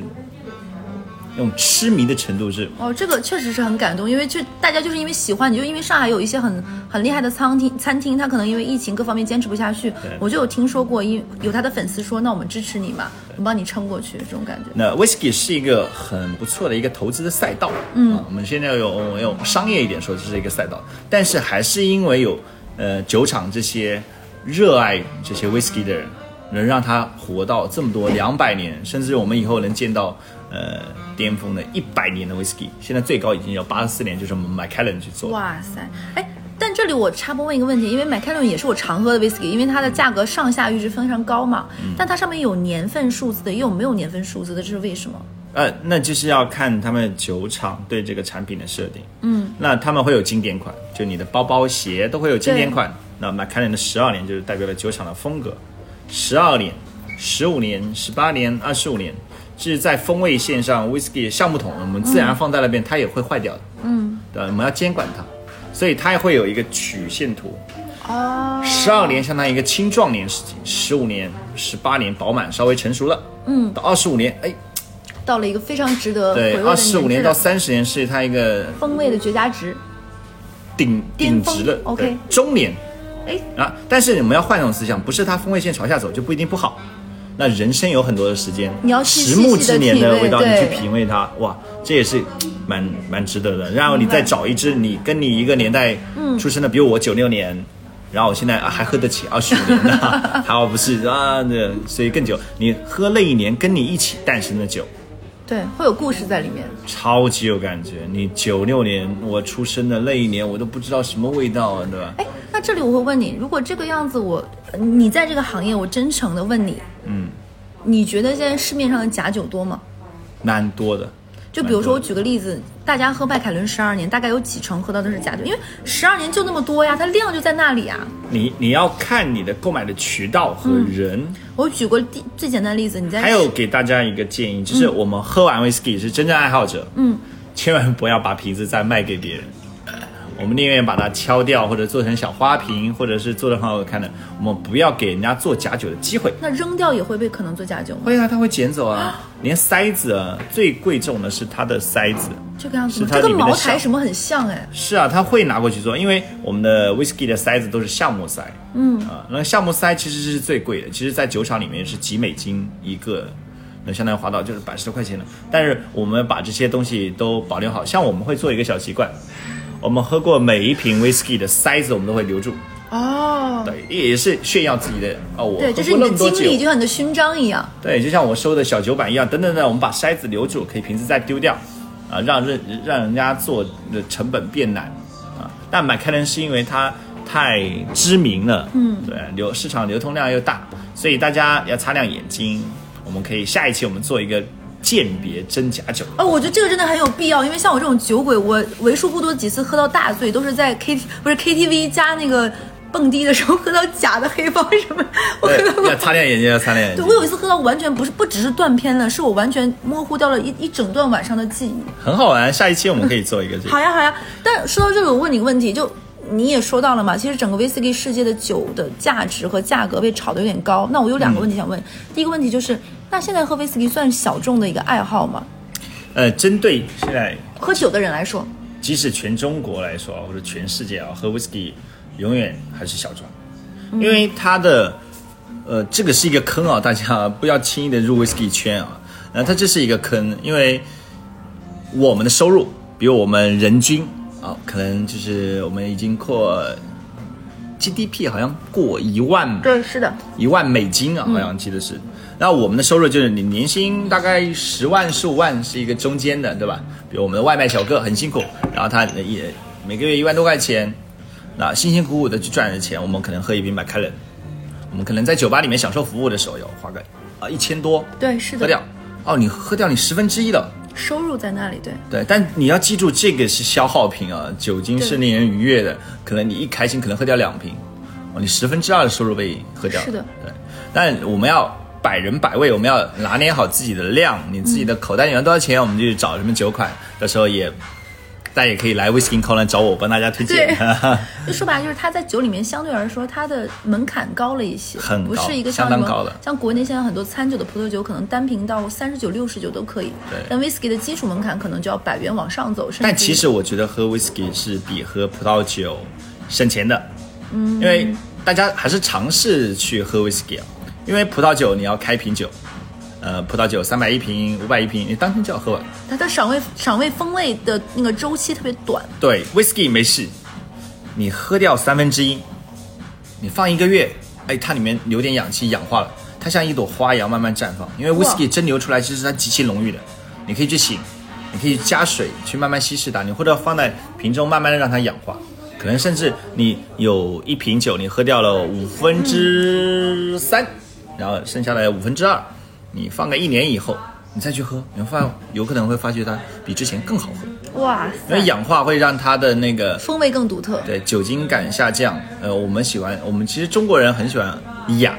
那种痴迷的程度是，哦，这个确实是很感动，因为就大家就是因为喜欢你，就因为上海有一些很很厉害的餐厅，餐厅他可能因为疫情各方面坚持不下去，我就有听说过，因有他的粉丝说，那我们支持你嘛，我们帮你撑过去，这种感觉。那 whisky 是一个很不错的一个投资的赛道，嗯、啊，我们现在用用商业一点说，这是一个赛道，但是还是因为有呃酒厂这些热爱这些 whisky 的人，能让他活到这么多两百年，甚至我们以后能见到呃巅峰的一百年的 whisky，现在最高已经有八十四年，就是我们 Macallan 去做的。哇塞，哎，但这这里我插播问一个问题，因为 Macallan 也是我常喝的 whisky，因为它的价格上下阈值非常高嘛，但它上面有年份数字的，也有没有年份数字的，这是为什么？呃，那就是要看他们酒厂对这个产品的设定。嗯，那他们会有经典款，就你的包包、鞋都会有经典款。那 Macallan 的十二年就是代表了酒厂的风格，十二年、十五年、十八年、二十五年，是在风味线上，whisky 橡木桶我们自然放在那边，它也会坏掉的。嗯，对，我们要监管它，所以它也会有一个曲线图。哦，十二年相当于一个青壮年时期，十五年、十八年饱满，稍微成熟了。嗯，到二十五年，哎，到了一个非常值得回对，二十五年到三十年是它一个风味的绝佳值。顶顶值了。OK 中年哎，啊，但是我们要换一种思想，不是它风味线朝下走就不一定不好。那人生有很多的时间，你要去十目之年的味道，你去品味它，哇，这也是 蛮蛮值得的。然后你再找一支你跟你一个年代嗯出生的，比如我九六年，然后我现在啊还喝得起二十五年的，还好不是啊，那所以更久。你喝那一年跟你一起诞生的酒，对，会有故事在里面。超级有感觉。你九六年我出生的那一年，我都不知道什么味道啊，对吧？哎，那这里我会问你，如果这个样子我，你在这个行业，我真诚的问你，嗯，你觉得现在市面上的假酒多吗？蛮多的。就比如说，我举个例子，大家喝麦凯伦十二年，大概有几成喝到的是假酒？因为十二年就那么多呀，它量就在那里啊。你你要看你的购买的渠道和人。我举过第最简单的例子，你在还有给大家一个建议，就是我们喝完 whisky 是真正爱好者，嗯，千万不要把瓶子再卖给别人。我们宁愿把它敲掉，或者做成小花瓶，或者是做的很好看的，我们不要给人家做假酒的机会。那扔掉也会被可能做假酒吗？会啊，他会捡走啊，连塞子啊，最贵重的是它的塞子。这个样子吗？它这跟茅台什么很像哎。是啊，他会拿过去做，因为我们的 whisky 的塞子都是橡木塞，嗯啊，那橡木塞其实是最贵的，其实在酒厂里面是几美金一个，那相当于划到就是百十多块钱了。但是我们把这些东西都保留好，像我们会做一个小习惯，我们喝过每一瓶 whisky 的塞子我们都会留住，哦，对，也是炫耀自己的哦，我对，就是你的经历，就像你的勋章一样。对，就像我收的小酒板一样，等等等，我们把筛子留住，可以瓶子再丢掉，啊，让人让人家做的成本变难，啊，但买开伦是因为它太知名了，嗯，对，流市场流通量又大，所以大家要擦亮眼睛。我们可以下一期我们做一个鉴别真假酒，哦，我觉得这个真的很有必要，因为像我这种酒鬼，我为数不多几次喝到大醉，都是在 K T 不是 K T V 加那个蹦迪的时候喝到假的黑帮什么，我喝到对，要擦亮眼睛，要擦亮眼睛对我。有一次喝到完全不是不只是断片了，是我完全模糊掉了一一整段晚上的记忆。很好玩，下一期我们可以做一个这个。好呀好呀，但说到这个，我问你个问题，就你也说到了嘛，其实整个威士忌世界的酒的价值和价格被炒得有点高。那我有两个问题想问，第一个问题就是，那现在喝威士忌算小众的一个爱好吗？呃，针对现在喝酒的人来说，即使全中国来说啊，或者全世界啊，喝 whisky 永远还是小众，因为它的呃，这个是一个坑啊，大家不要轻易的入 whisky 圈啊。那它这是一个坑，因为我们的收入，比如我们人均啊，可能就是我们已经过 GDP 好像过一万对，是的，一万美金啊，好像记得是。那我们的收入就是你年薪大概十万、十五万是一个中间的，对吧？比如我们的外卖小哥很辛苦，然后他也每个月一万多块钱，那辛辛苦苦的去赚的钱，我们可能喝一瓶麦凯伦，我们可能在酒吧里面享受服务的时候要花个啊一千多对，是的，喝掉，哦，你喝掉你十分之一了。收入在那里，对，对，但你要记住，这个是消耗品啊，酒精是令人愉悦的，可能你一开心可能喝掉两瓶，哦，你十分之二的收入被喝掉了。是的，对。但我们要百人百味，我们要拿捏好自己的量，你自己的口袋里面多少钱，我们就去找什么酒款，到时候也，大家也可以来 Whisky c o l n 找我，帮大家推荐。就 说白了，就是它在酒里面相对来说，它的门槛高了一些，很不是一个相当高的。像国内现在很多餐酒的葡萄酒，可能单瓶到三十九、六十九都可以。对。但 whisky 的基础门槛可能就要百元往上走，甚至但其实我觉得喝 whisky 是比喝葡萄酒省钱的，嗯，因为大家还是尝试去喝 whisky 啊，因为葡萄酒你要开瓶酒，呃，葡萄酒三百一瓶、五百一瓶，你当天就要喝完。它的赏味赏味风味的那个周期特别短。对，whisky 没事，你喝掉三分之一，你放一个月，哎，它里面留点氧气氧化了，它像一朵花一样慢慢绽放。因为 whisky 蒸馏出来其实它极其浓郁的，你可以去醒，你可以加水去慢慢稀释它，你或者放在瓶中慢慢的让它氧化。可能甚至你有一瓶酒，你喝掉了五分之三，然后剩下来五分之二，你放个一年以后，你再去喝，你会发有可能会发觉它比之前更好喝，哇因为，氧化会让它的那个风味更独特。对酒精感下降。呃，我们喜欢，我们其实中国人很喜欢雅、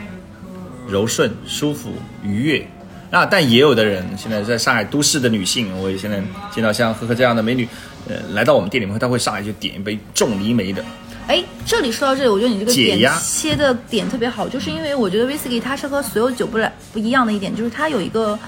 柔顺、舒服、愉悦。那但也有的人，现在在上海都市的女性，我也现在见到像呵呵这样的美女，呃，来到我们店里面，她会上来就点一杯重梨梅的。哎，这里说到这里，我觉得你这个点切的点特别好，就是因为我觉得威士忌它是和所有酒不来不一样的一点，就是它有一个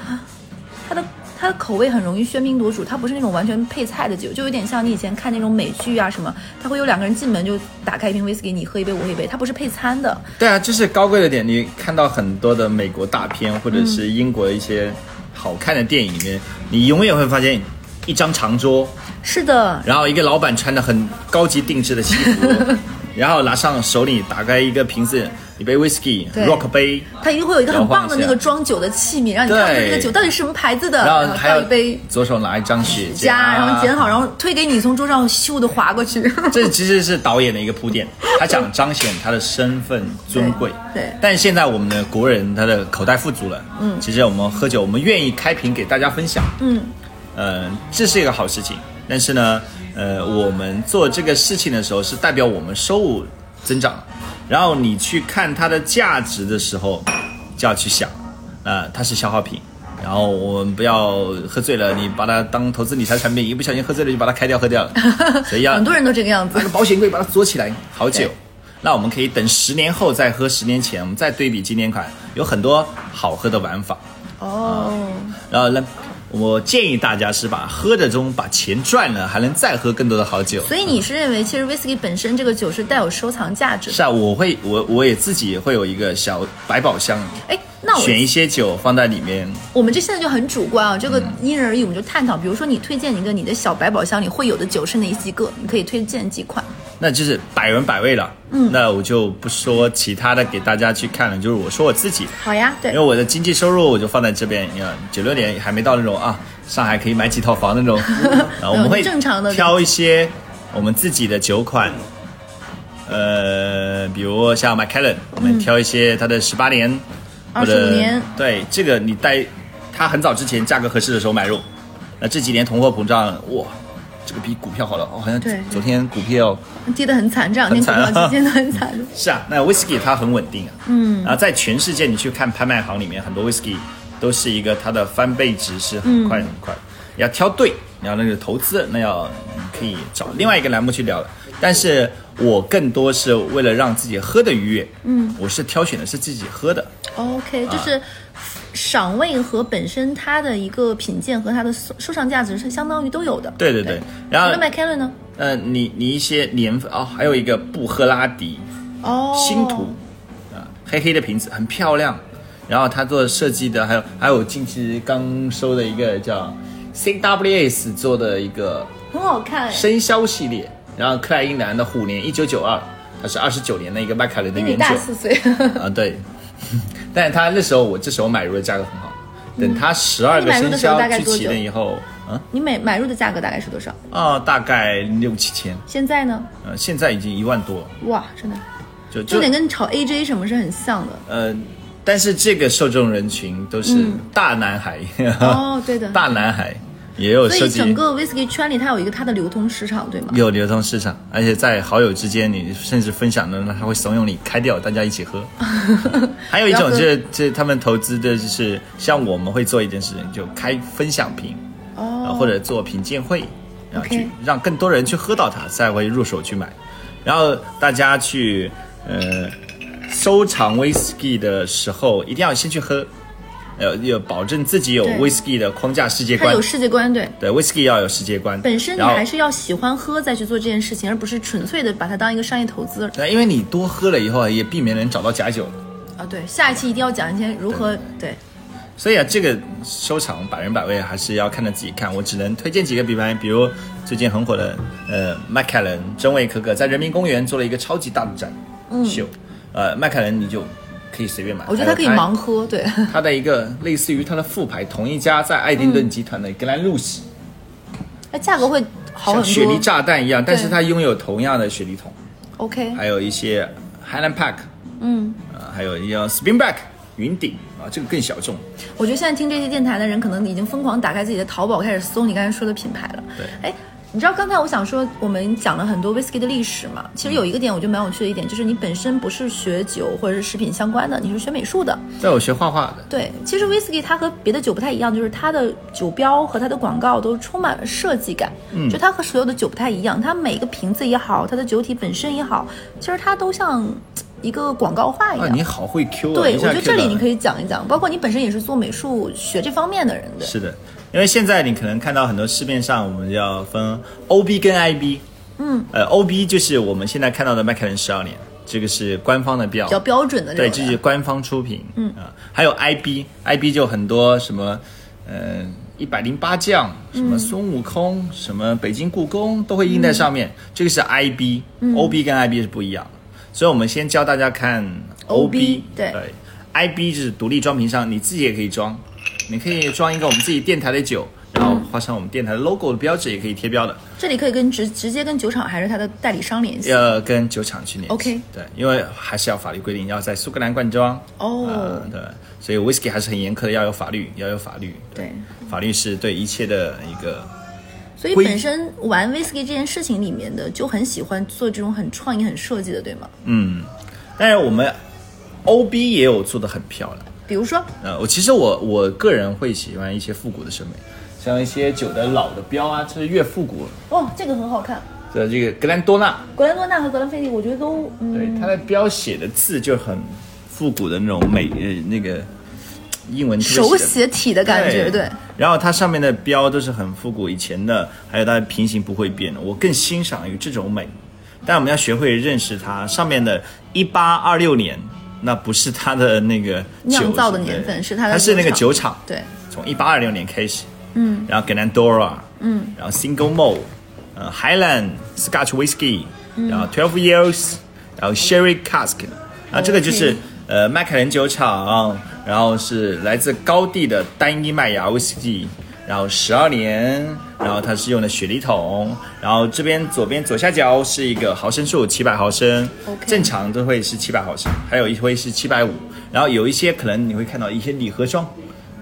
它的它的口味很容易喧宾夺主，它不是那种完全配菜的酒，就有点像你以前看那种美剧啊什么，它会有两个人进门就打开一瓶威士忌，你喝一杯我喝一杯，它不是配餐的。对啊，这是高贵的点。你看到很多的美国大片或者是英国的一些好看的电影里面，你永远会发现一张长桌，是的，然后一个老板穿的很高级定制的西服，然后拿上手里打开一个瓶子，一杯 whisky rock 杯，它一定会有一个很棒的那个装酒的器皿，让你看看对这个酒到底是什么牌子的，然后还有一杯。左手拿一张雪茄，然后剪好，然后推给你，从桌上咻的划过去。这其实是导演的一个铺垫，他想彰显他的身份尊贵。对对。但现在我们的国人他的口袋富足了，嗯，其实我们喝酒，我们愿意开瓶给大家分享，嗯，呃，这是一个好事情。但是呢，呃，我们做这个事情的时候是代表我们收入增长，然后你去看它的价值的时候，就要去想，呃，它是消耗品。然后我们不要喝醉了，你把它当投资理财产品，一不小心喝醉了就把它开掉喝掉了，所以要很多人都这个样子那。个保险柜把它锁起来，好久。那我们可以等十年后再喝，十年前我们再对比经典款，有很多好喝的玩法。哦，然后呢，我建议大家是把喝的中把钱赚了，还能再喝更多的好酒。所以你是认为其实威士忌本身这个酒是带有收藏价值的？是啊，我会我我也自己会有一个小百宝箱，哎，那我选一些酒放在里面。我们这现在就很主观啊，这个嗯因人而异，我们就探讨。比如说你推荐一个你的小百宝箱里会有的酒是哪几个？你可以推荐几款？那就是百闻百味了。嗯，那我就不说其他的给大家去看了，就是我说我自己。好呀，对因为，我的经济收入我就放在这边，你看九六年还没到那种啊，上海可以买几套房那种，啊，我们会正常的挑一些我们自己的酒款，呃，比如像 Macallan，我们挑一些它的十八年或者25年对这个你带它很早之前价格合适的时候买入，那这几年通货膨胀，哇，这个比股票好了，哦，好像昨天股票。跌得很惨，这两天股票期间都很惨。是啊，那 whisky 它很稳定啊，嗯，然后在全世界你去看拍卖行里面，很多 whisky 都是一个它的翻倍值是很快很快，要挑对，你要那个投资，那要你可以找另外一个栏目去聊了。但是我更多是为了让自己喝的愉悦，嗯，我是挑选的是自己喝的，OK，就是赏味和本身它的一个品鉴和它的收收藏价值是相当于都有的。对对对，然后那 e l e n 呢？呃，你你一些年份哦，还有一个布赫拉迪，哦，星图啊，黑黑的瓶子很漂亮，然后他做设计的还有还有近期刚收的一个叫 CWS 做的一个很好看。哎，生肖系列，然后克莱因蓝的虎年一九九二，它是二十九年的一个麦卡伦的原酒大四岁。啊，对，但是他那时候我这时候买入的价格很好，等他十二个生肖聚齐了以后，啊？你买买入的价格大概是多少？啊，大概六七千，现在呢？呃，现在已经一万多了，哇，真的，就就有点跟炒 AJ 什么是很像的。呃，但是这个受众人群都是大男孩，嗯哦，对的。大男孩也有所设计，以整个 whisky 圈里，它有一个它的流通市场，对吗？有流通市场，而且在好友之间，你甚至分享的，那他会怂恿你开掉，大家一起喝。还有一种就是，这他们投资的就是像我们会做一件事情，就开分享瓶，哦，或者做品鉴会，然后去让更多人去喝到它，才会入手去买。然后大家去呃收藏 whisky 的时候，一定要先去喝，呃，要保证自己有对 whisky 的框架世界观它有。世界观，对。对，whisky 要有世界观。本身你还是要喜欢喝再去做这件事情，而不是纯粹的把它当一个商业投资。对，因为你多喝了以后，也避免能找到假酒。啊，对，下一期一定要讲一些如何对所以啊，这个收藏百人百味还是要看着自己看。我只能推荐几个品牌，比如最近很火的呃麦凯伦真味可可在人民公园做了一个超级大的展秀，呃麦凯伦你就可以随便买。嗯我觉得它可以盲喝，对，它的一个类似于它的副牌，同一家在爱丁顿集团的格兰露西，那价格会好很多。像雪梨炸弹一样，但是它拥有同样的雪梨桶，OK，还有一些 Highland Park，嗯，呃，还有一个 Spinback 云顶啊，这个更小众。我觉得现在听这些电台的人，可能已经疯狂打开自己的淘宝，开始搜你刚才说的品牌了。对哎，你知道刚才我想说，我们讲了很多 whisky 的历史嘛，其实有一个点我觉得蛮有趣的一点，就是你本身不是学酒或者是食品相关的，你是学美术的。在我学画画的，对，其实 whisky 它和别的酒不太一样，就是它的酒标和它的广告都充满了设计感。嗯，就它和所有的酒不太一样，它每个瓶子也好，它的酒体本身也好，其实它都像一个广告画一啊，样。你好会 Q 啊！对，我觉得这里你可以讲一讲，包括你本身也是做美术学这方面的人的。是的，因为现在你可能看到很多市面上，我们要分 OB 跟 IB。嗯，呃，OB 就是我们现在看到的麦凯伦十二年，这个是官方的标，比较标准的对，这是官方出品。嗯啊，还有 IB，IB 就很多什么，呃，一百零八将，什么孙悟空，什么北京故宫都会印在上面，这个是 IB，OB 跟 IB 是不一样的。所以我们先教大家看 OB 对对，IB 就是独立装瓶上，你自己也可以装，你可以装一个我们自己电台的酒，然后画上我们电台的 logo 的标志，也可以贴标的。这里可以跟直直接跟酒厂还是他的代理商联系。要跟酒厂去联系。OK 对，因为还是要法律规定要在苏格兰灌装。哦呃对，所以 whisky 还是很严苛的，要有法律，要有法律。对，法律是对一切的一个所以本身玩 whisky 这件事情里面的，就很喜欢做这种很创意、很设计的，对吗？嗯，但是我们 OB 也有做的很漂亮。比如说，呃，我其实我我个人会喜欢一些复古的审美，像一些酒的老的标啊，这是越复古哦，这个很好看。的这个格兰多纳，格兰多纳和格兰菲迪，我觉得都嗯，对，它的标写的字就很复古的那种美，呃，那个英文手写体的感觉，对。然后它上面的标都是很复古以前的，还有它的平行不会变的。我更欣赏于这种美，但我们要学会认识它上面的1826年，那不是它的那个酿造的年份是它的它是那个酒酒厂，对，从一八二六年开始，嗯，然后 Glenendora，嗯，然后 Single Malt，呃，Highland Scotch Whisky，、然后 Twelve Years，然后 Sherry Cask，啊，这个就是。呃，麦凯伦酒厂，然后是来自高地的单一麦芽威士忌，然后十二年，然后它是用的雪梨桶，然后这边左边左下角是一个毫升数，七百毫升正常都会是七百毫升，还有一会是七百五，然后有一些可能你会看到一些礼盒装，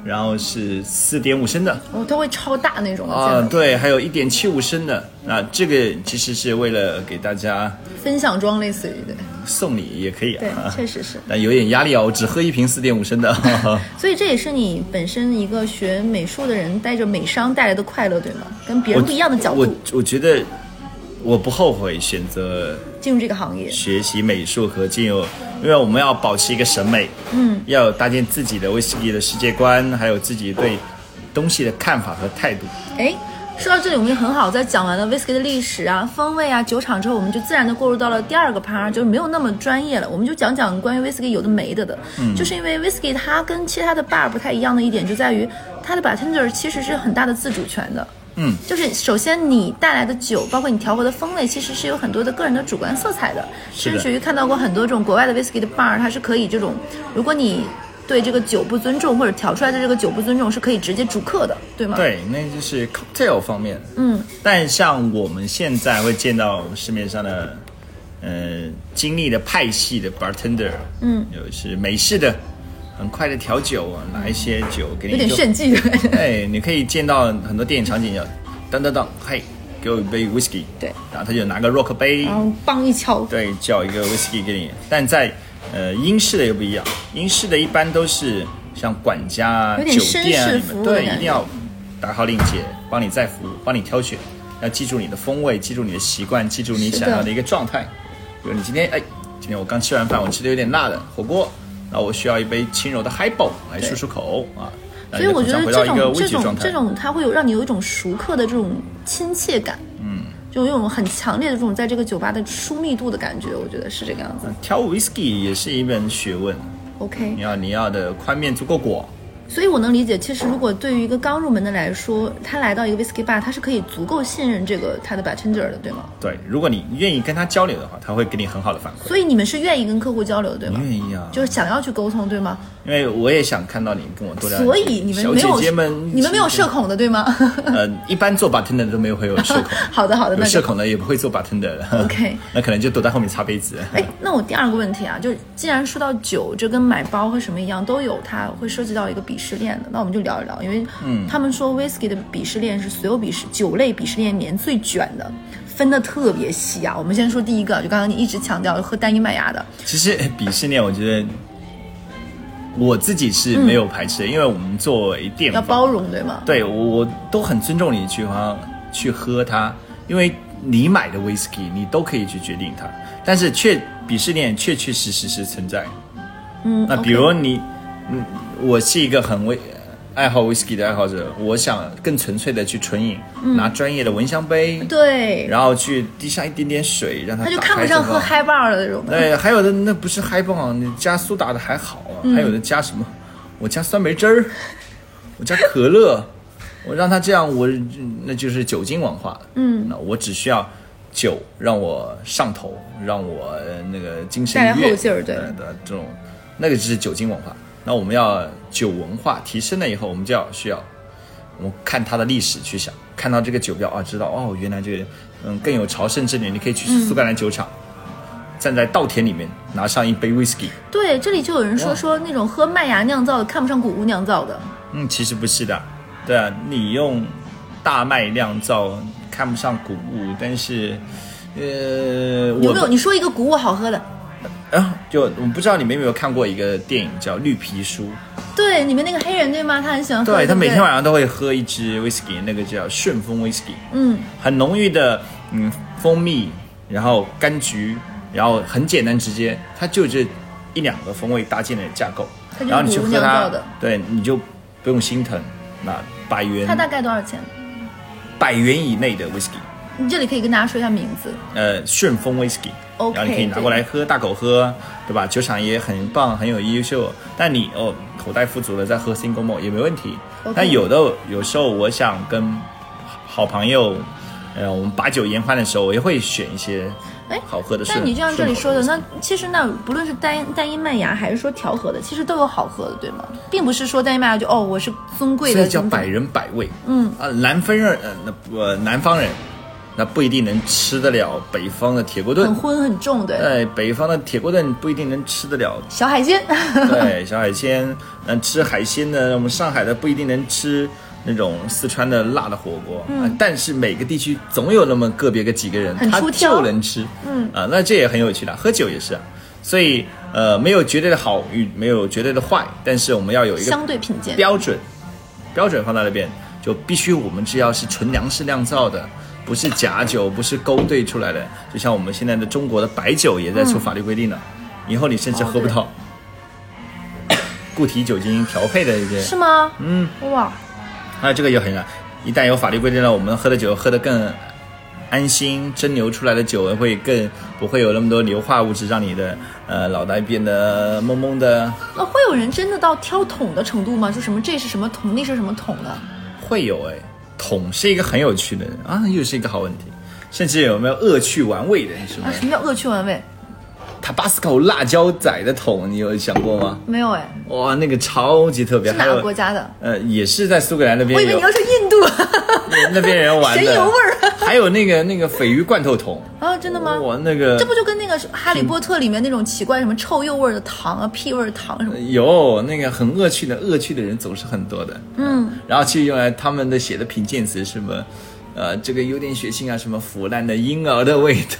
然后是四点五升的，哦，它会超大那种的，啊，对，还有一点七五升的，那这个其实是为了给大家分享装类似于对送礼也可以对啊，，确实是。但有点压力哦，我只喝一瓶四点五升的。所以这也是你本身一个学美术的人带着美商带来的快乐，对吗？跟别人不一样的角度我度我觉得我不后悔选择进入这个行业。学习美术和进入，因为我们要保持一个审美，嗯，要搭建自己的威士忌的世界观，还有自己对东西的看法和态度。哎，说到这里，我们就很好，在讲完了 whisky 的历史啊、风味啊、酒厂之后，我们就自然的过渡到了第二个 part，就是没有那么专业了，我们就讲讲关于 whisky 有的没的的。嗯，就是因为 whisky 它跟其他的 bar 不太一样的一点，就在于它的 bartender 其实是很大的自主权的。嗯，就是首先你带来的酒，包括你调和的风味，其实是有很多的个人的主观色彩的。甚至于看到过很多这种国外的 whisky 的 bar，它是可以这种，如果你对这个酒不尊重，或者调出来的这个酒不尊重，是可以直接逐客的，对吗？，对，那就是 cocktail 方面。嗯，但像我们现在会见到市面上的，呃，经历的派系的 bartender，嗯，有是美式的，很快的调酒啊，拿一些酒给你有点就炫技。的。哎，你可以见到很多电影场景，要当当当，嘿，给我一杯 whisky，对。然后他就拿个 rock 杯，然后棒一敲，对，叫一个 whisky 给你。但在呃英式的又不一样，英式的一般都是像管家啊、酒店啊对，一定要打好领结，帮你再服务，帮你挑选，要记住你的风味，记住你的习惯，记住你想要的一个状态。比如你今天哎，今天我刚吃完饭，我吃的有点辣的火锅，然后我需要一杯轻柔的 highball 来漱漱口啊。所以我觉得这种这种这种，它会有让你有一种熟客的这种亲切感，嗯，就有一种很强烈的这种在这个酒吧的疏密度的感觉，我觉得是这个样子。挑 whisky 也是一门学问，OK，你要你要的宽面足够广，所以我能理解，其实如果对于一个刚入门的来说，他来到一个 whisky bar，他是可以足够信任这个他的 bartender 的，对吗？对，如果你愿意跟他交流的话，他会给你很好的反馈。所以你们是愿意跟客户交流的，对吗？愿意啊，就是想要去沟通，对吗？因为我也想看到你跟我多聊。所以你们没有姐姐们，你们没有社恐的，对吗？呃，一般做 bartender 都没有会有社恐。好的，好的，有那社恐的也不会做 bartender 的。OK 那可能就躲在后面擦杯子。哎，那我第二个问题啊，就是既然说到酒，这跟买包和什么一样，都有它会涉及到一个鄙视链的，那我们就聊一聊，因为他们说 whisky 的鄙视链是所有鄙视酒类鄙视链里面最卷的，分的特别细啊。我们先说第一个，就刚刚你一直强调喝单一麦芽的，其实哎鄙视链，我觉得我自己是没有排斥的，因为我们作为店要包容，对吗？对我我都很尊重你去喝去喝它，因为你买的 whisky 你都可以去决定它，但是确鄙视链确确实实是存在。嗯，那比如你，嗯，我是一个很威爱好 whisky 的爱好者，我想更纯粹的去纯饮，嗯拿专业的蚊香杯，对，然后去滴上一点点水，让它他就打看不上喝开之后 high bar 的那种。对，还有的那不是嗨棒，你加苏打的还好啊，嗯还有的加什么？我加酸梅汁儿，我加可乐，我让它这样，我那就是酒精文化了。嗯，那我只需要酒让我上头，让我呃那个精神带来后劲儿对呃的这种，那个就是酒精文化。那我们要酒文化提升了以后，我们就要需要我们看它的历史去想，看到这个酒标。啊，知道哦，原来这个嗯更有朝圣之年，你可以去苏格兰酒厂，站在稻田里面拿上一杯 whisky，对，这里就有人说说那种喝麦芽酿造的看不上谷物酿造的，嗯，其实不是的，对啊，你用大麦酿造看不上谷物，但是呃，有没有？你说一个谷物好喝的？啊，就我不知道你们有没有看过一个电影叫《绿皮书》，对，里面那个黑人对吗？他很喜欢喝，对他每天晚上都会喝一支 whisky，那个叫顺风 whisky，嗯，很浓郁的嗯蜂蜜，然后柑橘，然后很简单直接，它就这一两个风味搭建的架构。然后你去喝它对，你就不用心疼，那百元它大概多少钱？百元以内的 whisky，你这里可以跟大家说一下名字。呃，顺丰 whisky。OK，然后你可以拿过来喝，大口喝，对吧？酒厂也很棒，很有优秀。但你哦，口袋富足了再喝 single malt 也没问题。但有的有时候，我想跟好朋友，呃，我们把酒言欢的时候，我也会选一些哎好喝的顺。但你就像这里说的，那其实那不论是单单一麦芽还是说调和的，其实都有好喝的，对吗？并不是说单一麦芽就哦，我是尊贵的，所以叫百人百味。嗯啊，南方人呃，那不、呃、南方人，那不一定能吃得了北方的铁锅炖。很。荤很重的对，北方的铁锅炖不一定能吃得了。小海鲜。对，小海鲜，嗯，吃海鲜呢，我们上海的不一定能吃那种四川的辣的火锅，嗯，但是每个地区总有那么个别个几个人，他就能吃，嗯。啊，那这也很有趣的，喝酒也是啊，所以呃，没有绝对的好与没有绝对的坏，但是我们要有一个相对品鉴。标准，标准放在那边，就必须我们只要是纯粮食酿造的，不是假酒，不是勾兑出来的。就像我们现在的中国的白酒也在出法律规定了，以后你甚至喝不到固体酒精调配的一些。是吗？嗯，哇，那这个也很难，一旦有法律规定了，我们喝的酒喝得更安心，蒸馏出来的酒会更不会有那么多硫化物质，让你的呃脑袋变得懵懵的。那会有人真的到挑桶的程度吗？就什么这是什么桶，那是什么桶的？会有哎，桶是一个很有趣的人啊，又是一个好问题。甚至有没有恶趣玩味的什么啊，什么叫恶趣玩味？塔巴斯口辣椒仔的桶，你有想过吗？没有哎，哇，那个超级特别，是哪个还有国家的？呃，也是在苏格兰那边我以为你要说印度。那边人玩的，神油味儿还有那个那个鲱鱼罐头桶，啊，真的吗？我，那个这不就跟那个《哈利波特》里面那种奇怪什么臭鼬味的糖啊、屁味儿糖什么？有那个很恶趣的，恶趣的人总是很多的。嗯，然后去用来他们的写的评鉴词什么，呃，这个有点血腥啊，什么腐烂的婴儿的味道。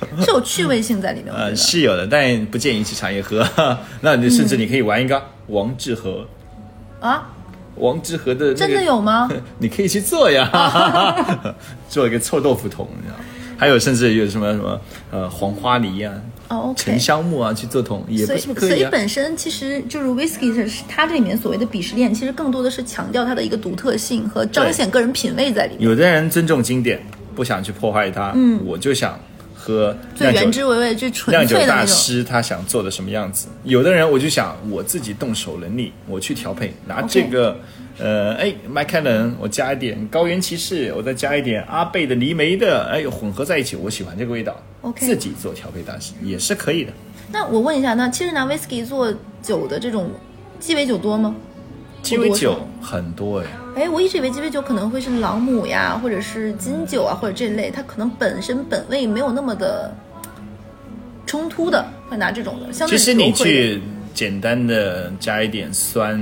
是有趣味性在里面。呃，是有的，但不建议去茶叶喝。那你甚至你可以玩一个王致和，啊，王致和的、那个、真的有吗？你可以去做呀，做一个臭豆腐桶，你知道吗？还有甚至有什么什么呃黄花梨啊、哦沉。香木啊去做桶，也所以不是不，可所以。本身其实就是 whisky 是它这里面所谓的鄙视链，其实更多的是强调它的一个独特性和彰显个人品味在里面。有的人尊重经典，不想去破坏它。嗯，我就想喝最原汁原味、最纯酿酒大粹的那种。师他想做的什么样子。有的人我就想我自己动手能力，我去调配，拿这个呃，哎，麦凯伦，我加一点高原骑士，我再加一点阿贝的梨梅的，哎，混合在一起，我喜欢这个味道。OK 自己做调配大师也是可以的。那我问一下，那其实拿 whisky 做酒的这种鸡尾酒多吗？鸡尾酒很多哎，哎，我一直以为鸡尾酒可能会是朗姆呀，或者是金酒啊，或者这类，它可能本身本味没有那么的冲突的，会拿这种的。相对其实你去简单的加一点酸，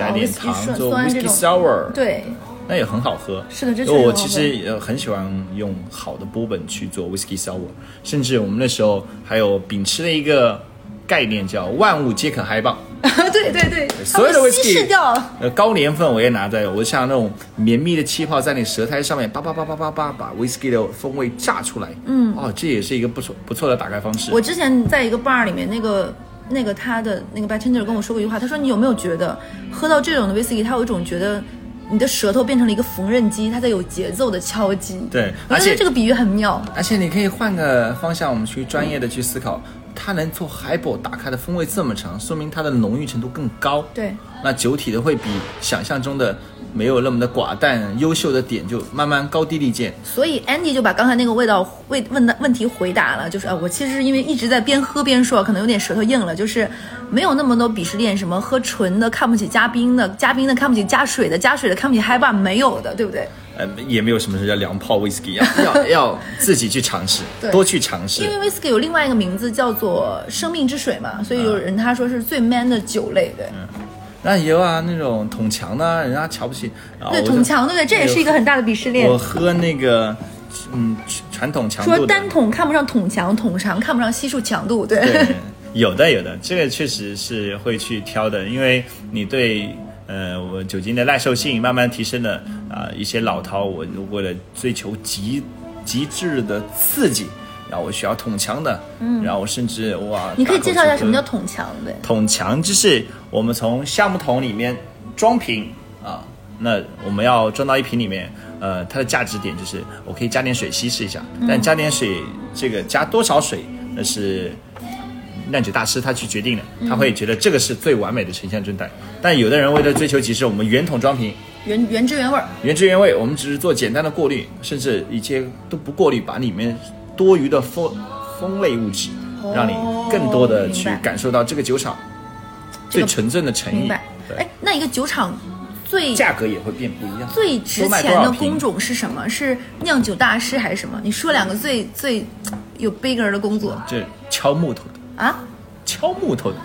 加点糖做 whisky sour，对，那也很好喝。是的这我其实呃很喜欢用好的波本去做 whisky sour，甚至我们那时候还有秉持了一个概念叫万物皆可嗨棒。对对对，所有的 whisky 释掉了。呃，高年份我也拿在，我像那种绵密的气泡在你舌苔上面叭叭叭叭叭叭把 whisky 的风味炸出来。嗯，哦，这也是一个不错不错的打开方式。我之前在一个 bar 里面，那个那个他的那个 bartender 跟我说过一句话，他说你有没有觉得喝到这种的 whisky，他有一种觉得你的舌头变成了一个缝纫机，它在有节奏的敲击。对我觉而且得这个比喻很妙。而且你可以换个方向，我们去专业的去思考，它能做 highball 打开的风味这么长，说明它的浓郁程度更高。对，那酒体的会比想象中的没有那么的寡淡，优秀的点就慢慢高低立见。所以 Andy 就把刚才那个味道问问的问题回答了，就是啊，我其实是因为一直在边喝边说，可能有点舌头硬了，就是没有那么多鄙视链，什么喝纯的看不起加冰的，加冰的看不起加水的，加水的看不起嗨吧，没有的，对不对？呃，也没有什么叫凉泡 whisky，要 要要自己去尝试，多去尝试因。为 whisky 有另外一个名字叫做生命之水嘛，所以有人他说是最 man 的酒类，对。那也有啊，那种捅墙的，人家瞧不起。对，我就捅墙，对不对？这也是一个很大的鄙视链我。喝那个，嗯，传统强度。说单桶看不上桶强，桶长看不上系数强度，对。对，有的有的，这个确实是会去挑的，因为你对呃我酒精的耐受性慢慢提升了啊、一些老饕我为了追求极极致的刺激，然后我需要捅墙的，嗯，然后我甚至哇，你可以介绍一下什么叫大口去喝捅墙，对。捅墙，就是我们从橡木桶里面装瓶啊，那我们要装到一瓶里面，呃，它的价值点就是我可以加点水稀释一下，但加点水这个加多少水，那是酿酒大师他去决定的，他会觉得这个是最完美的呈现状态。但有的人为了追求极致，我们原桶装瓶，原原汁原味儿。原汁原味，我们只是做简单的过滤，甚至一些都不过滤，把里面多余的风风类物质，让你更多的去感受到这个酒厂最纯正的诚意哎，，那一个酒厂最价格也会变不一样。最值钱的工种是什么？是酿酒大师还是什么？你说两个最最有 bigger 的工作这敲木头的，啊？敲木头的，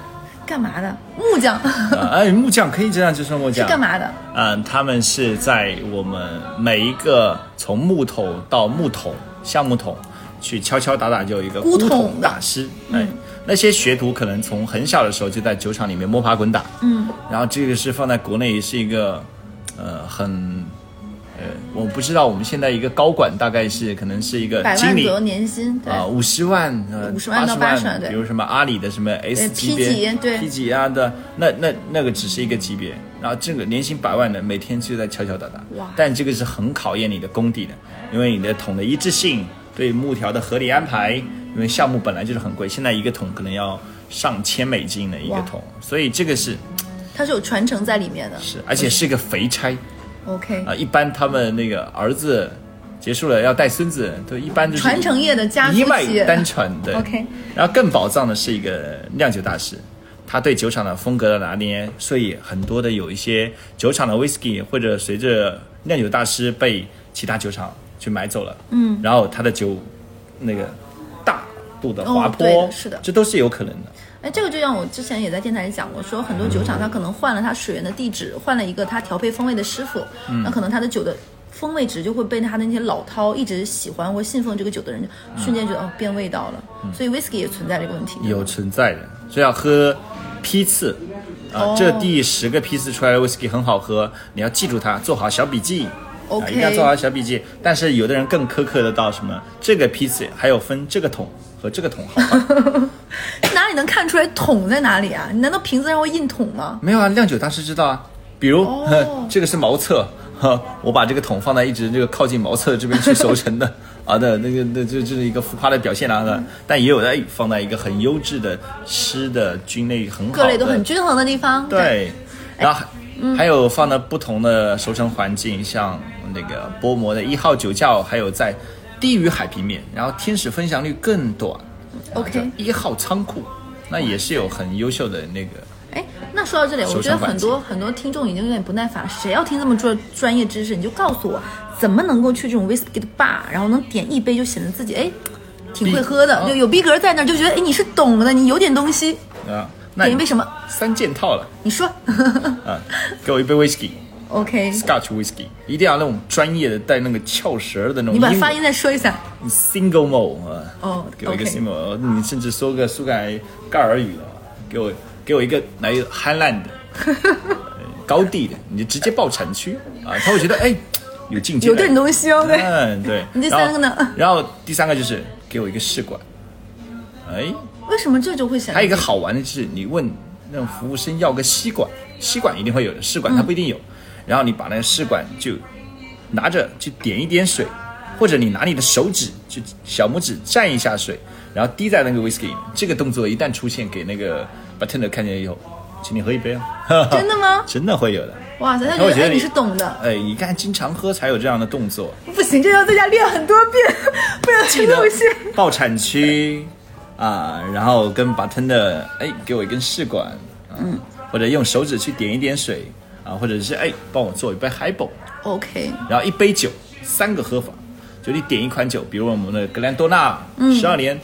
干嘛的？木匠啊，哎，木匠可以这样就说木匠。是干？嘛的？嗯，他们是在我们每一个从木头到木桶、橡木桶去敲敲打打，就有一个古桶大师。哎，那些学徒可能从很小的时候就在酒厂里面摸爬滚打。嗯，然后这个是放在国内是一个，呃，很。呃，我不知道我们现在一个高管大概是可能是一个经理百万左右年薪，啊，五十万，呃，50万到80 80万比如什么阿里的什么 S 级 P 级别、对 P 级啊的，那那那个只是一个级别，然后这个年薪百万的，每天就在敲敲打打，哇但这个是很考验你的功底的，因为你的桶的一致性，对木条的合理安排，因为项目本来就是很贵，现在一个桶可能要上千美金的一个桶，所以这个是它是有传承在里面的。是，而且是一个肥差 OK，啊，一般他们那个儿子结束了要带孙子，都一般就是传承业的家族一脉。单传对。OK 然后更宝藏的是一个酿酒大师，他对酒厂的风格的拿捏，所以很多的有一些酒厂的 whisky 或者随着酿酒大师被其他酒厂去买走了，嗯，然后他的酒那个大度的滑坡，的是的这都是有可能的。哎，这个就像我之前也在电台里讲过，说很多酒厂他可能换了他水源的地址，换了一个他调配风味的师傅，嗯那可能他的酒的风味值就会被他的那些老饕一直喜欢或信奉这个酒的人，瞬间觉得哦变味道了。所以 whisky 也存在这个问题。嗯有存在的，所以要喝批次。啊，哦这第十个批次出来的 whisky 很好喝，你要记住它，做好小笔记。OK 啊，一定要做好小笔记。但是有的人更苛刻的到什么？这个批次还有分这个桶和这个桶好吗。哪里能看出来桶在哪里啊？你难道瓶子上会印桶吗？没有啊，酿酒大师知道啊。比如，哦 这个是茅厕，呵，我把这个桶放在一直这个靠近茅厕这边去熟成的，啊的那个那这这是一个浮夸的表现啦、的，但也有的哎放在一个很优质的湿的菌类很各类都很均衡的地方。对，然后还、还有放在不同的熟成环境，像那个波膜的一号酒窖，还有在低于海平面，然后天使分享率更短。OK 一号仓库，那也是有很优秀的那个。哎，那说到这里，我觉得很多很多听众已经有点不耐烦了。谁要听这么专专业知识？你就告诉我，怎么能够去这种 whisky 的 bar，然后能点一杯就显得自己哎挺会喝的，就有逼格在那儿，就觉得哎你是懂的，你有点东西。啊，那点一杯什么？三件套了你说 啊！给我一杯 whisky。？OK，Scotch whisky 一定要那种专业的带那个翘舌的那种。你把发音再说一下。single malt 啊，哦给我一个 single，malt，你甚至说个苏格兰盖尔语的，给我给我一个来一个 Highland 高地的，你就直接报产区啊，他会觉得哎有境界，有点东西哦对嗯对。你第三个呢？然后第三个就是给我一个试管，哎，为什么这就会显得？还有一个好玩的就是，你问那种服务生要个吸管，吸管一定会有的，试管它不一定有。然后你把那个试管就拿着去点一点水，或者你拿你的手指就小拇指蘸一下水，然后滴在那个 whisky 里面。这个动作一旦出现给那个 bartender 看见以后，请你喝一杯啊！真的吗？真的会有的。哇塞，他觉得觉得哎你是懂的，哎，你看经常喝才有这样的动作。不行，这要在家练很多遍，不然记得露馅。报产区啊，然后跟 bartender 哎给我一根试管，嗯，或者用手指去点一点水啊，或者是哎帮我做一杯 highball，OK，然后一杯酒三个喝法，就你点一款酒，比如我们的格兰多纳十二年、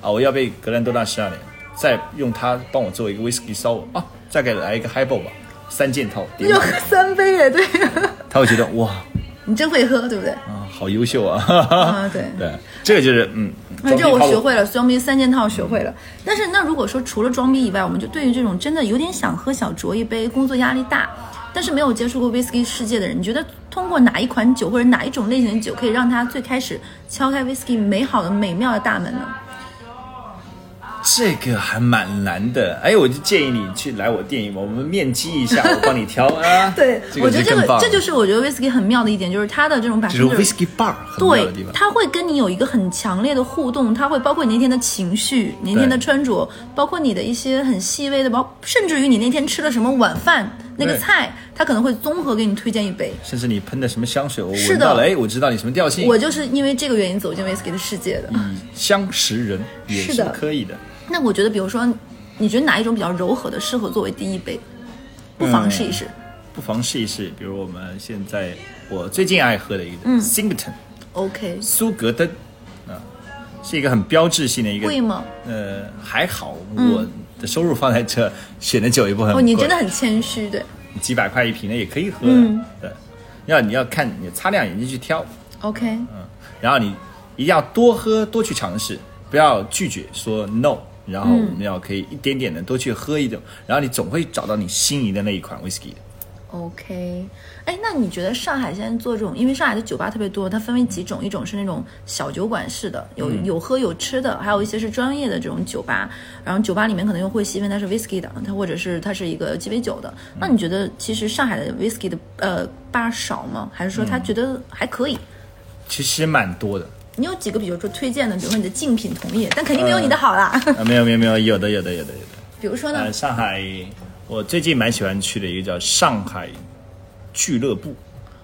啊，我要杯格兰多纳十二年，再用它帮我做一个 whisky sour 啊，再给来一个 highball 吧，三件套，点要 喝三杯也对，他会觉得哇你真会喝，对不对？啊好优秀啊，啊对 对，这个就是嗯，那这我学会了，装逼三件套学会了。但是那如果说除了装逼以外，我们就对于这种真的有点想喝小酌一杯，工作压力大，但是没有接触过 whisky 世界的人，你觉得通过哪一款酒或者哪一种类型的酒，可以让他最开始敲开 whisky 美好的美妙的大门呢？这个还蛮难的，哎，我就建议你去来我店里，我们面基一下，我帮你挑啊。对，这我觉得这个这就是我觉得 whisky 很妙的一点，就是它的这种百就是分之 whisky bar 对。它会跟你有一个很强烈的互动，它会包括你那天的情绪、你那天的穿着，包括你的一些很细微的，包甚至于你那天吃了什么晚饭那个菜，它可能会综合给你推荐一杯。甚至你喷的什么香水，我闻到了，哎，我知道你什么调性。我就是因为这个原因走进 whisky 的世界的。相识人也是可以的。那我觉得，比如说，你觉得哪一种比较柔和的，适合作为第一杯？不妨试一试。不妨试一试，比如我们现在我最近爱喝的一个嗯 Singleton OK，苏格登啊，是一个很标志性的一个。贵吗？呃，还好，我的收入放在这，选的酒也不很哦，你真的很谦虚，对。几百块一瓶的也可以喝。嗯对，要你要看你擦亮眼睛去挑，OK，嗯，然后你一定要多喝，多去尝试，不要拒绝说 no。然后我们要可以一点点的多去喝一种，然后你总会找到你心仪的那一款 whisky 的。OK，哎，那你觉得上海现在做这种，因为上海的酒吧特别多，它分为几种，一种是那种小酒馆式的，有、有喝有吃的，还有一些是专业的这种酒吧，然后酒吧里面可能又会细分它是 whisky 的，它或者是它是一个鸡尾酒的。那你觉得其实上海的 whisky 的呃吧少吗？还是说他觉得还可以？其实蛮多的你有几个比如说推荐的，比如说你的竞品同业，但肯定没有你的好啦。啊，没有没有没有，有的有的有的有的。比如说呢呃，？上海我最近蛮喜欢去的一个叫上海俱乐部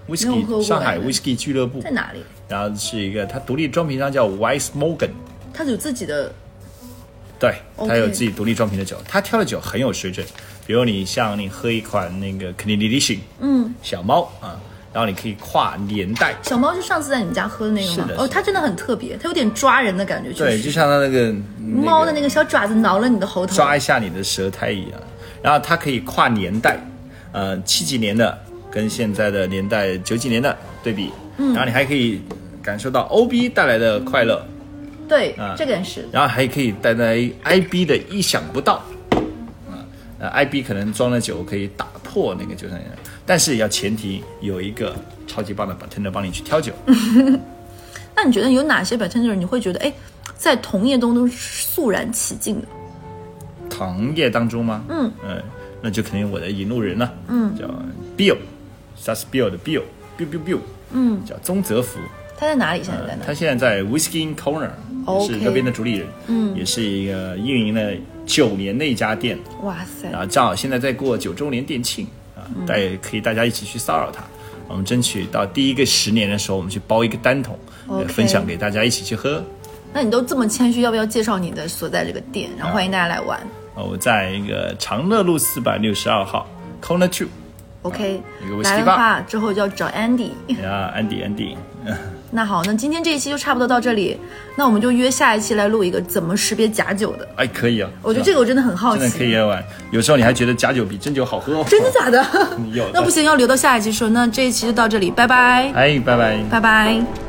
，whisky 上海哎 whisky 俱乐部在，哪里？然后是一个它独立装瓶商叫 Wise Morgan。它有自己的对他有自己独立装瓶的酒，它挑的酒很有水准。比如你像你喝一款那个 c a n i d i s h 嗯。小猫啊，然后你可以跨年代，小猫是上次在你们家喝的那个吗？哦，它真的很特别，它有点抓人的感觉，确对，就像它那个、那个、猫的那个小爪子挠了你的喉头。抓一下你的舌苔一样。然后它可以跨年代，呃，七几年的跟现在的年代九几年的对比，嗯。然后你还可以感受到 OB 带来的快乐，对，啊这个也是。然后还可以带来 IB 的意想不到，啊，呃，IB 可能装了酒可以打破那个酒商，但是要前提有一个超级棒的 bartender 帮你去挑酒。那你觉得有哪些 bartender 你会觉得哎，在同业中都是肃然起敬的？同业当中吗？嗯呃，那就肯定我的引路人了，嗯，叫 Bill，s a s Bill 的 Bill，Bill Bill Bill，嗯，叫宗泽福，他在哪里？现在？在哪？他现在在 Whiskey Corner，也 OK 是那边的主理人，嗯，也是一个运营了九年的一家店，哇塞。然，后正好现在在过九周年店庆啊，大家可以大家一起去骚扰他。我们争取到第一个十年的时候，我们去包一个单桶，呃 OK 分享给大家一起去喝。那你都这么谦虚，要不要介绍你的所在这个店，然后欢迎大家来玩？呃，我在一个长乐路四百六十二号 Corner 个 whisky 来的话之后就要找 Andy。啊，Andy Andy，那好，那今天这一期就差不多到这里，那我们就约下一期来录一个怎么识别假酒的。哎，可以啊，我觉得这个我真的很好奇，真的可以啊玩。有时候你还觉得假酒比真酒好喝哦。真的假的？有的那不行，要留到下一期说。那这一期就到这里，拜拜，哎，拜拜。拜拜。